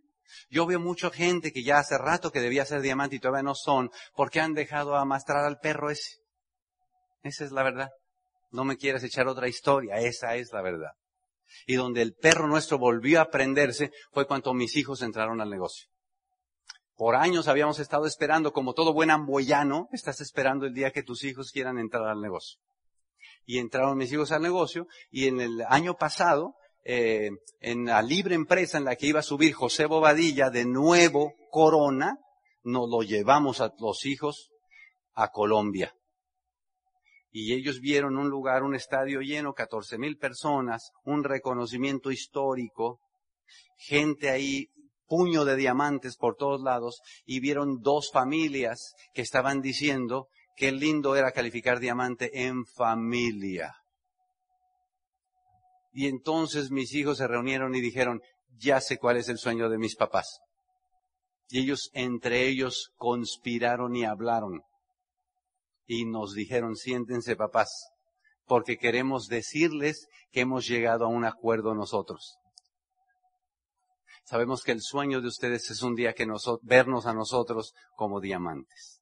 Yo veo mucha gente que ya hace rato que debía ser diamante y todavía no son, porque han dejado amastrar al perro ese. Esa es la verdad. No me quieras echar otra historia, esa es la verdad. Y donde el perro nuestro volvió a prenderse fue cuando mis hijos entraron al negocio. Por años habíamos estado esperando, como todo buen amboyano, estás esperando el día que tus hijos quieran entrar al negocio. Y entraron mis hijos al negocio y en el año pasado, eh, en la libre empresa en la que iba a subir José Bobadilla de nuevo Corona, nos lo llevamos a los hijos a Colombia. Y ellos vieron un lugar, un estadio lleno, 14 mil personas, un reconocimiento histórico, gente ahí puño de diamantes por todos lados y vieron dos familias que estaban diciendo qué lindo era calificar diamante en familia. Y entonces mis hijos se reunieron y dijeron, ya sé cuál es el sueño de mis papás. Y ellos entre ellos conspiraron y hablaron. Y nos dijeron, siéntense papás, porque queremos decirles que hemos llegado a un acuerdo nosotros. Sabemos que el sueño de ustedes es un día que vernos a nosotros como diamantes.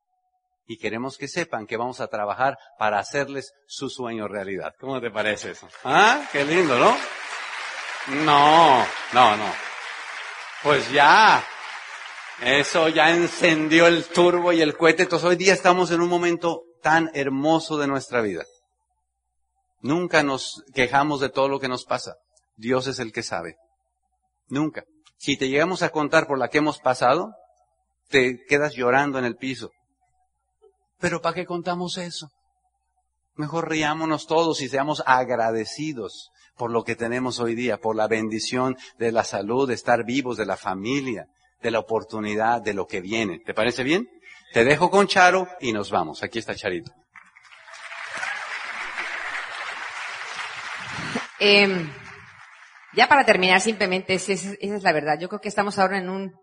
Y queremos que sepan que vamos a trabajar para hacerles su sueño realidad. ¿Cómo te parece eso? ¿Ah? Qué lindo, ¿no? No, no, no. Pues ya. Eso ya encendió el turbo y el cohete. Entonces hoy día estamos en un momento tan hermoso de nuestra vida. Nunca nos quejamos de todo lo que nos pasa. Dios es el que sabe. Nunca. Si te llegamos a contar por la que hemos pasado, te quedas llorando en el piso. Pero ¿para qué contamos eso? Mejor riámonos todos y seamos agradecidos por lo que tenemos hoy día, por la bendición de la salud, de estar vivos, de la familia, de la oportunidad, de lo que viene. ¿Te parece bien? Te dejo con Charo y nos vamos. Aquí está Charito. Eh, ya para terminar, simplemente, esa es, la verdad. Yo creo que estamos ahora en un,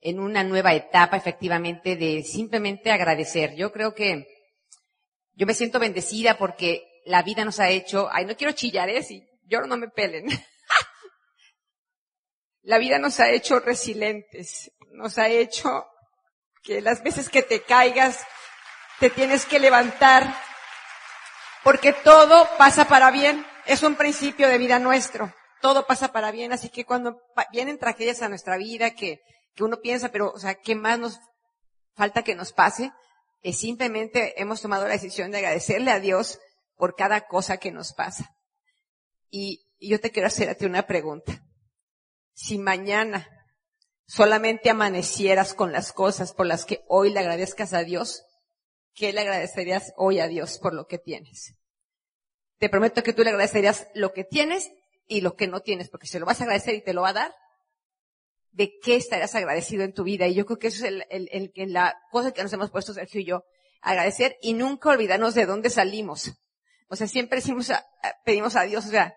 en una nueva etapa, efectivamente, de simplemente agradecer. Yo creo que yo me siento bendecida porque la vida nos ha hecho, ay, no quiero chillar, ¿eh? Si yo no me pelen. la vida nos ha hecho resilientes, nos ha hecho que las veces que te caigas, te tienes que levantar, porque todo pasa para bien. Es un principio de vida nuestro todo pasa para bien, así que cuando vienen tragedias a nuestra vida que, uno piensa, pero, o sea, ¿qué más nos falta que nos pase? Es simplemente hemos tomado la decisión de agradecerle a Dios por cada cosa que nos pasa. Y, y yo te quiero hacer a ti una pregunta. Si mañana solamente amanecieras con las cosas por las que hoy le agradezcas a Dios, ¿qué le agradecerías hoy a Dios por lo que tienes? Te prometo que tú le agradecerías lo que tienes y lo que no tienes, porque si lo vas a agradecer y te lo va a dar, ¿de qué estarías agradecido en tu vida? Y yo creo que eso es el, el, la cosa que nos hemos puesto Sergio y yo, agradecer y nunca olvidarnos de dónde salimos. O sea, siempre decimos, pedimos a Dios, o sea,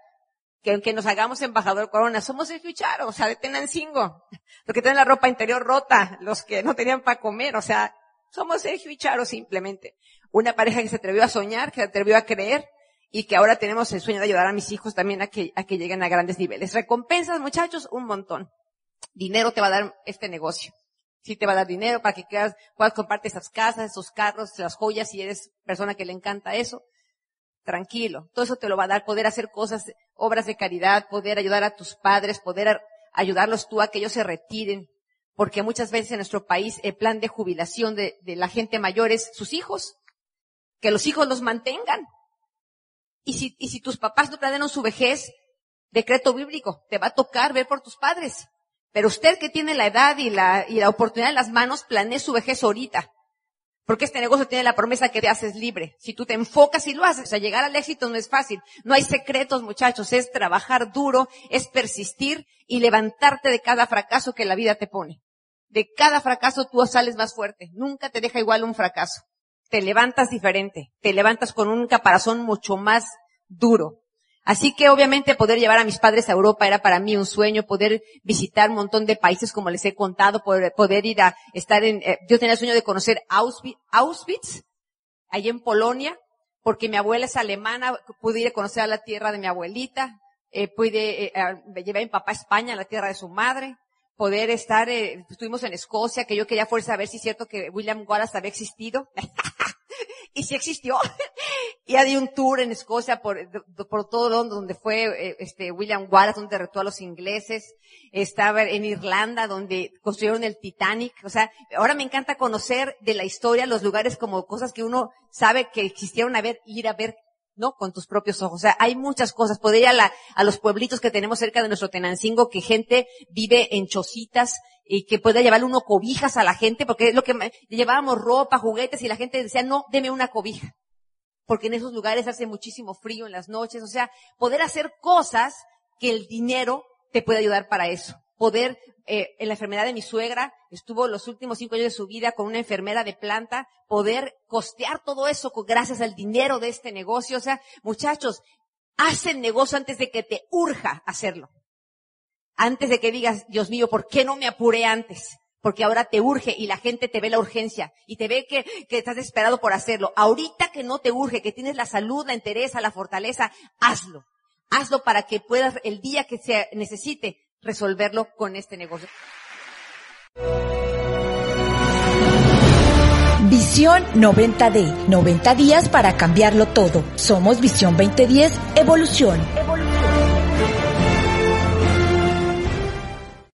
que nos hagamos embajador corona, somos el Charo, o sea, de Tenancingo, los que tienen la ropa interior rota, los que no tenían para comer, o sea, somos Sergio y Charo simplemente. Una pareja que se atrevió a soñar, que se atrevió a creer y que ahora tenemos el sueño de ayudar a mis hijos también a que, a que lleguen a grandes niveles. Recompensas, muchachos, un montón. Dinero te va a dar este negocio. Sí te va a dar dinero para que puedas, puedas compartir esas casas, esos carros, las joyas, si eres persona que le encanta eso tranquilo. Todo eso te lo va a dar, poder hacer cosas, obras de caridad, poder ayudar a tus padres, poder ayudarlos tú a que ellos se retiren. Porque muchas veces en nuestro país el plan de jubilación de, la gente mayor es sus hijos. Que los hijos los mantengan. Y si, y si tus papás no planean su vejez, decreto bíblico, te va a tocar ver por tus padres. Pero usted que tiene la edad y la, y la oportunidad en las manos, planee su vejez ahorita. Porque este negocio tiene la promesa que te haces libre. Si tú te enfocas y lo haces, o llegar al éxito no es fácil. No hay secretos, muchachos. Es trabajar duro, es persistir y levantarte de cada fracaso que la vida te pone. De cada fracaso tú sales más fuerte. Nunca te deja igual un fracaso. Te levantas diferente. Te levantas con un caparazón mucho más duro. Así que obviamente poder llevar a mis padres a Europa era para mí un sueño, poder visitar un montón de países como les he contado, poder, poder ir a estar en, eh, yo tenía el sueño de conocer Auschwitz, Auschwitz, allí en Polonia, porque mi abuela es alemana, pude ir a conocer a la tierra de mi abuelita, eh, pude, eh, llevar a mi papá a España, a la tierra de su madre, poder estar, eh, estuvimos en Escocia, que yo quería fuerza saber si es cierto que William Wallace había existido. y si existió. y di un tour en Escocia por, por todo donde fue eh, este William Wallace, donde derrotó a los ingleses. Estaba en Irlanda, donde construyeron el Titanic. O sea, ahora me encanta conocer de la historia los lugares como cosas que uno sabe que existieron a ver, ir a ver ¿no? Con tus propios ojos. O sea, hay muchas cosas. Poder ir a, la, a los pueblitos que tenemos cerca de nuestro Tenancingo, que gente vive en chocitas y que pueda llevarle uno cobijas a la gente, porque es lo que llevábamos ropa, juguetes y la gente decía, no, deme una cobija. Porque en esos lugares hace muchísimo frío en las noches. O sea, poder hacer cosas que el dinero te puede ayudar para eso. Poder, eh, en la enfermedad de mi suegra, estuvo los últimos cinco años de su vida con una enfermera de planta, poder costear todo eso gracias al dinero de este negocio. O sea, muchachos, hacen negocio antes de que te urja hacerlo. Antes de que digas, Dios mío, ¿por qué no me apuré antes? Porque ahora te urge y la gente te ve la urgencia y te ve que, que estás desesperado por hacerlo. Ahorita que no te urge, que tienes la salud, la entereza, la fortaleza, hazlo. Hazlo para que puedas el día que se necesite resolverlo con este negocio. Visión 90D, 90 días para cambiarlo todo. Somos Visión 2010, Evolución.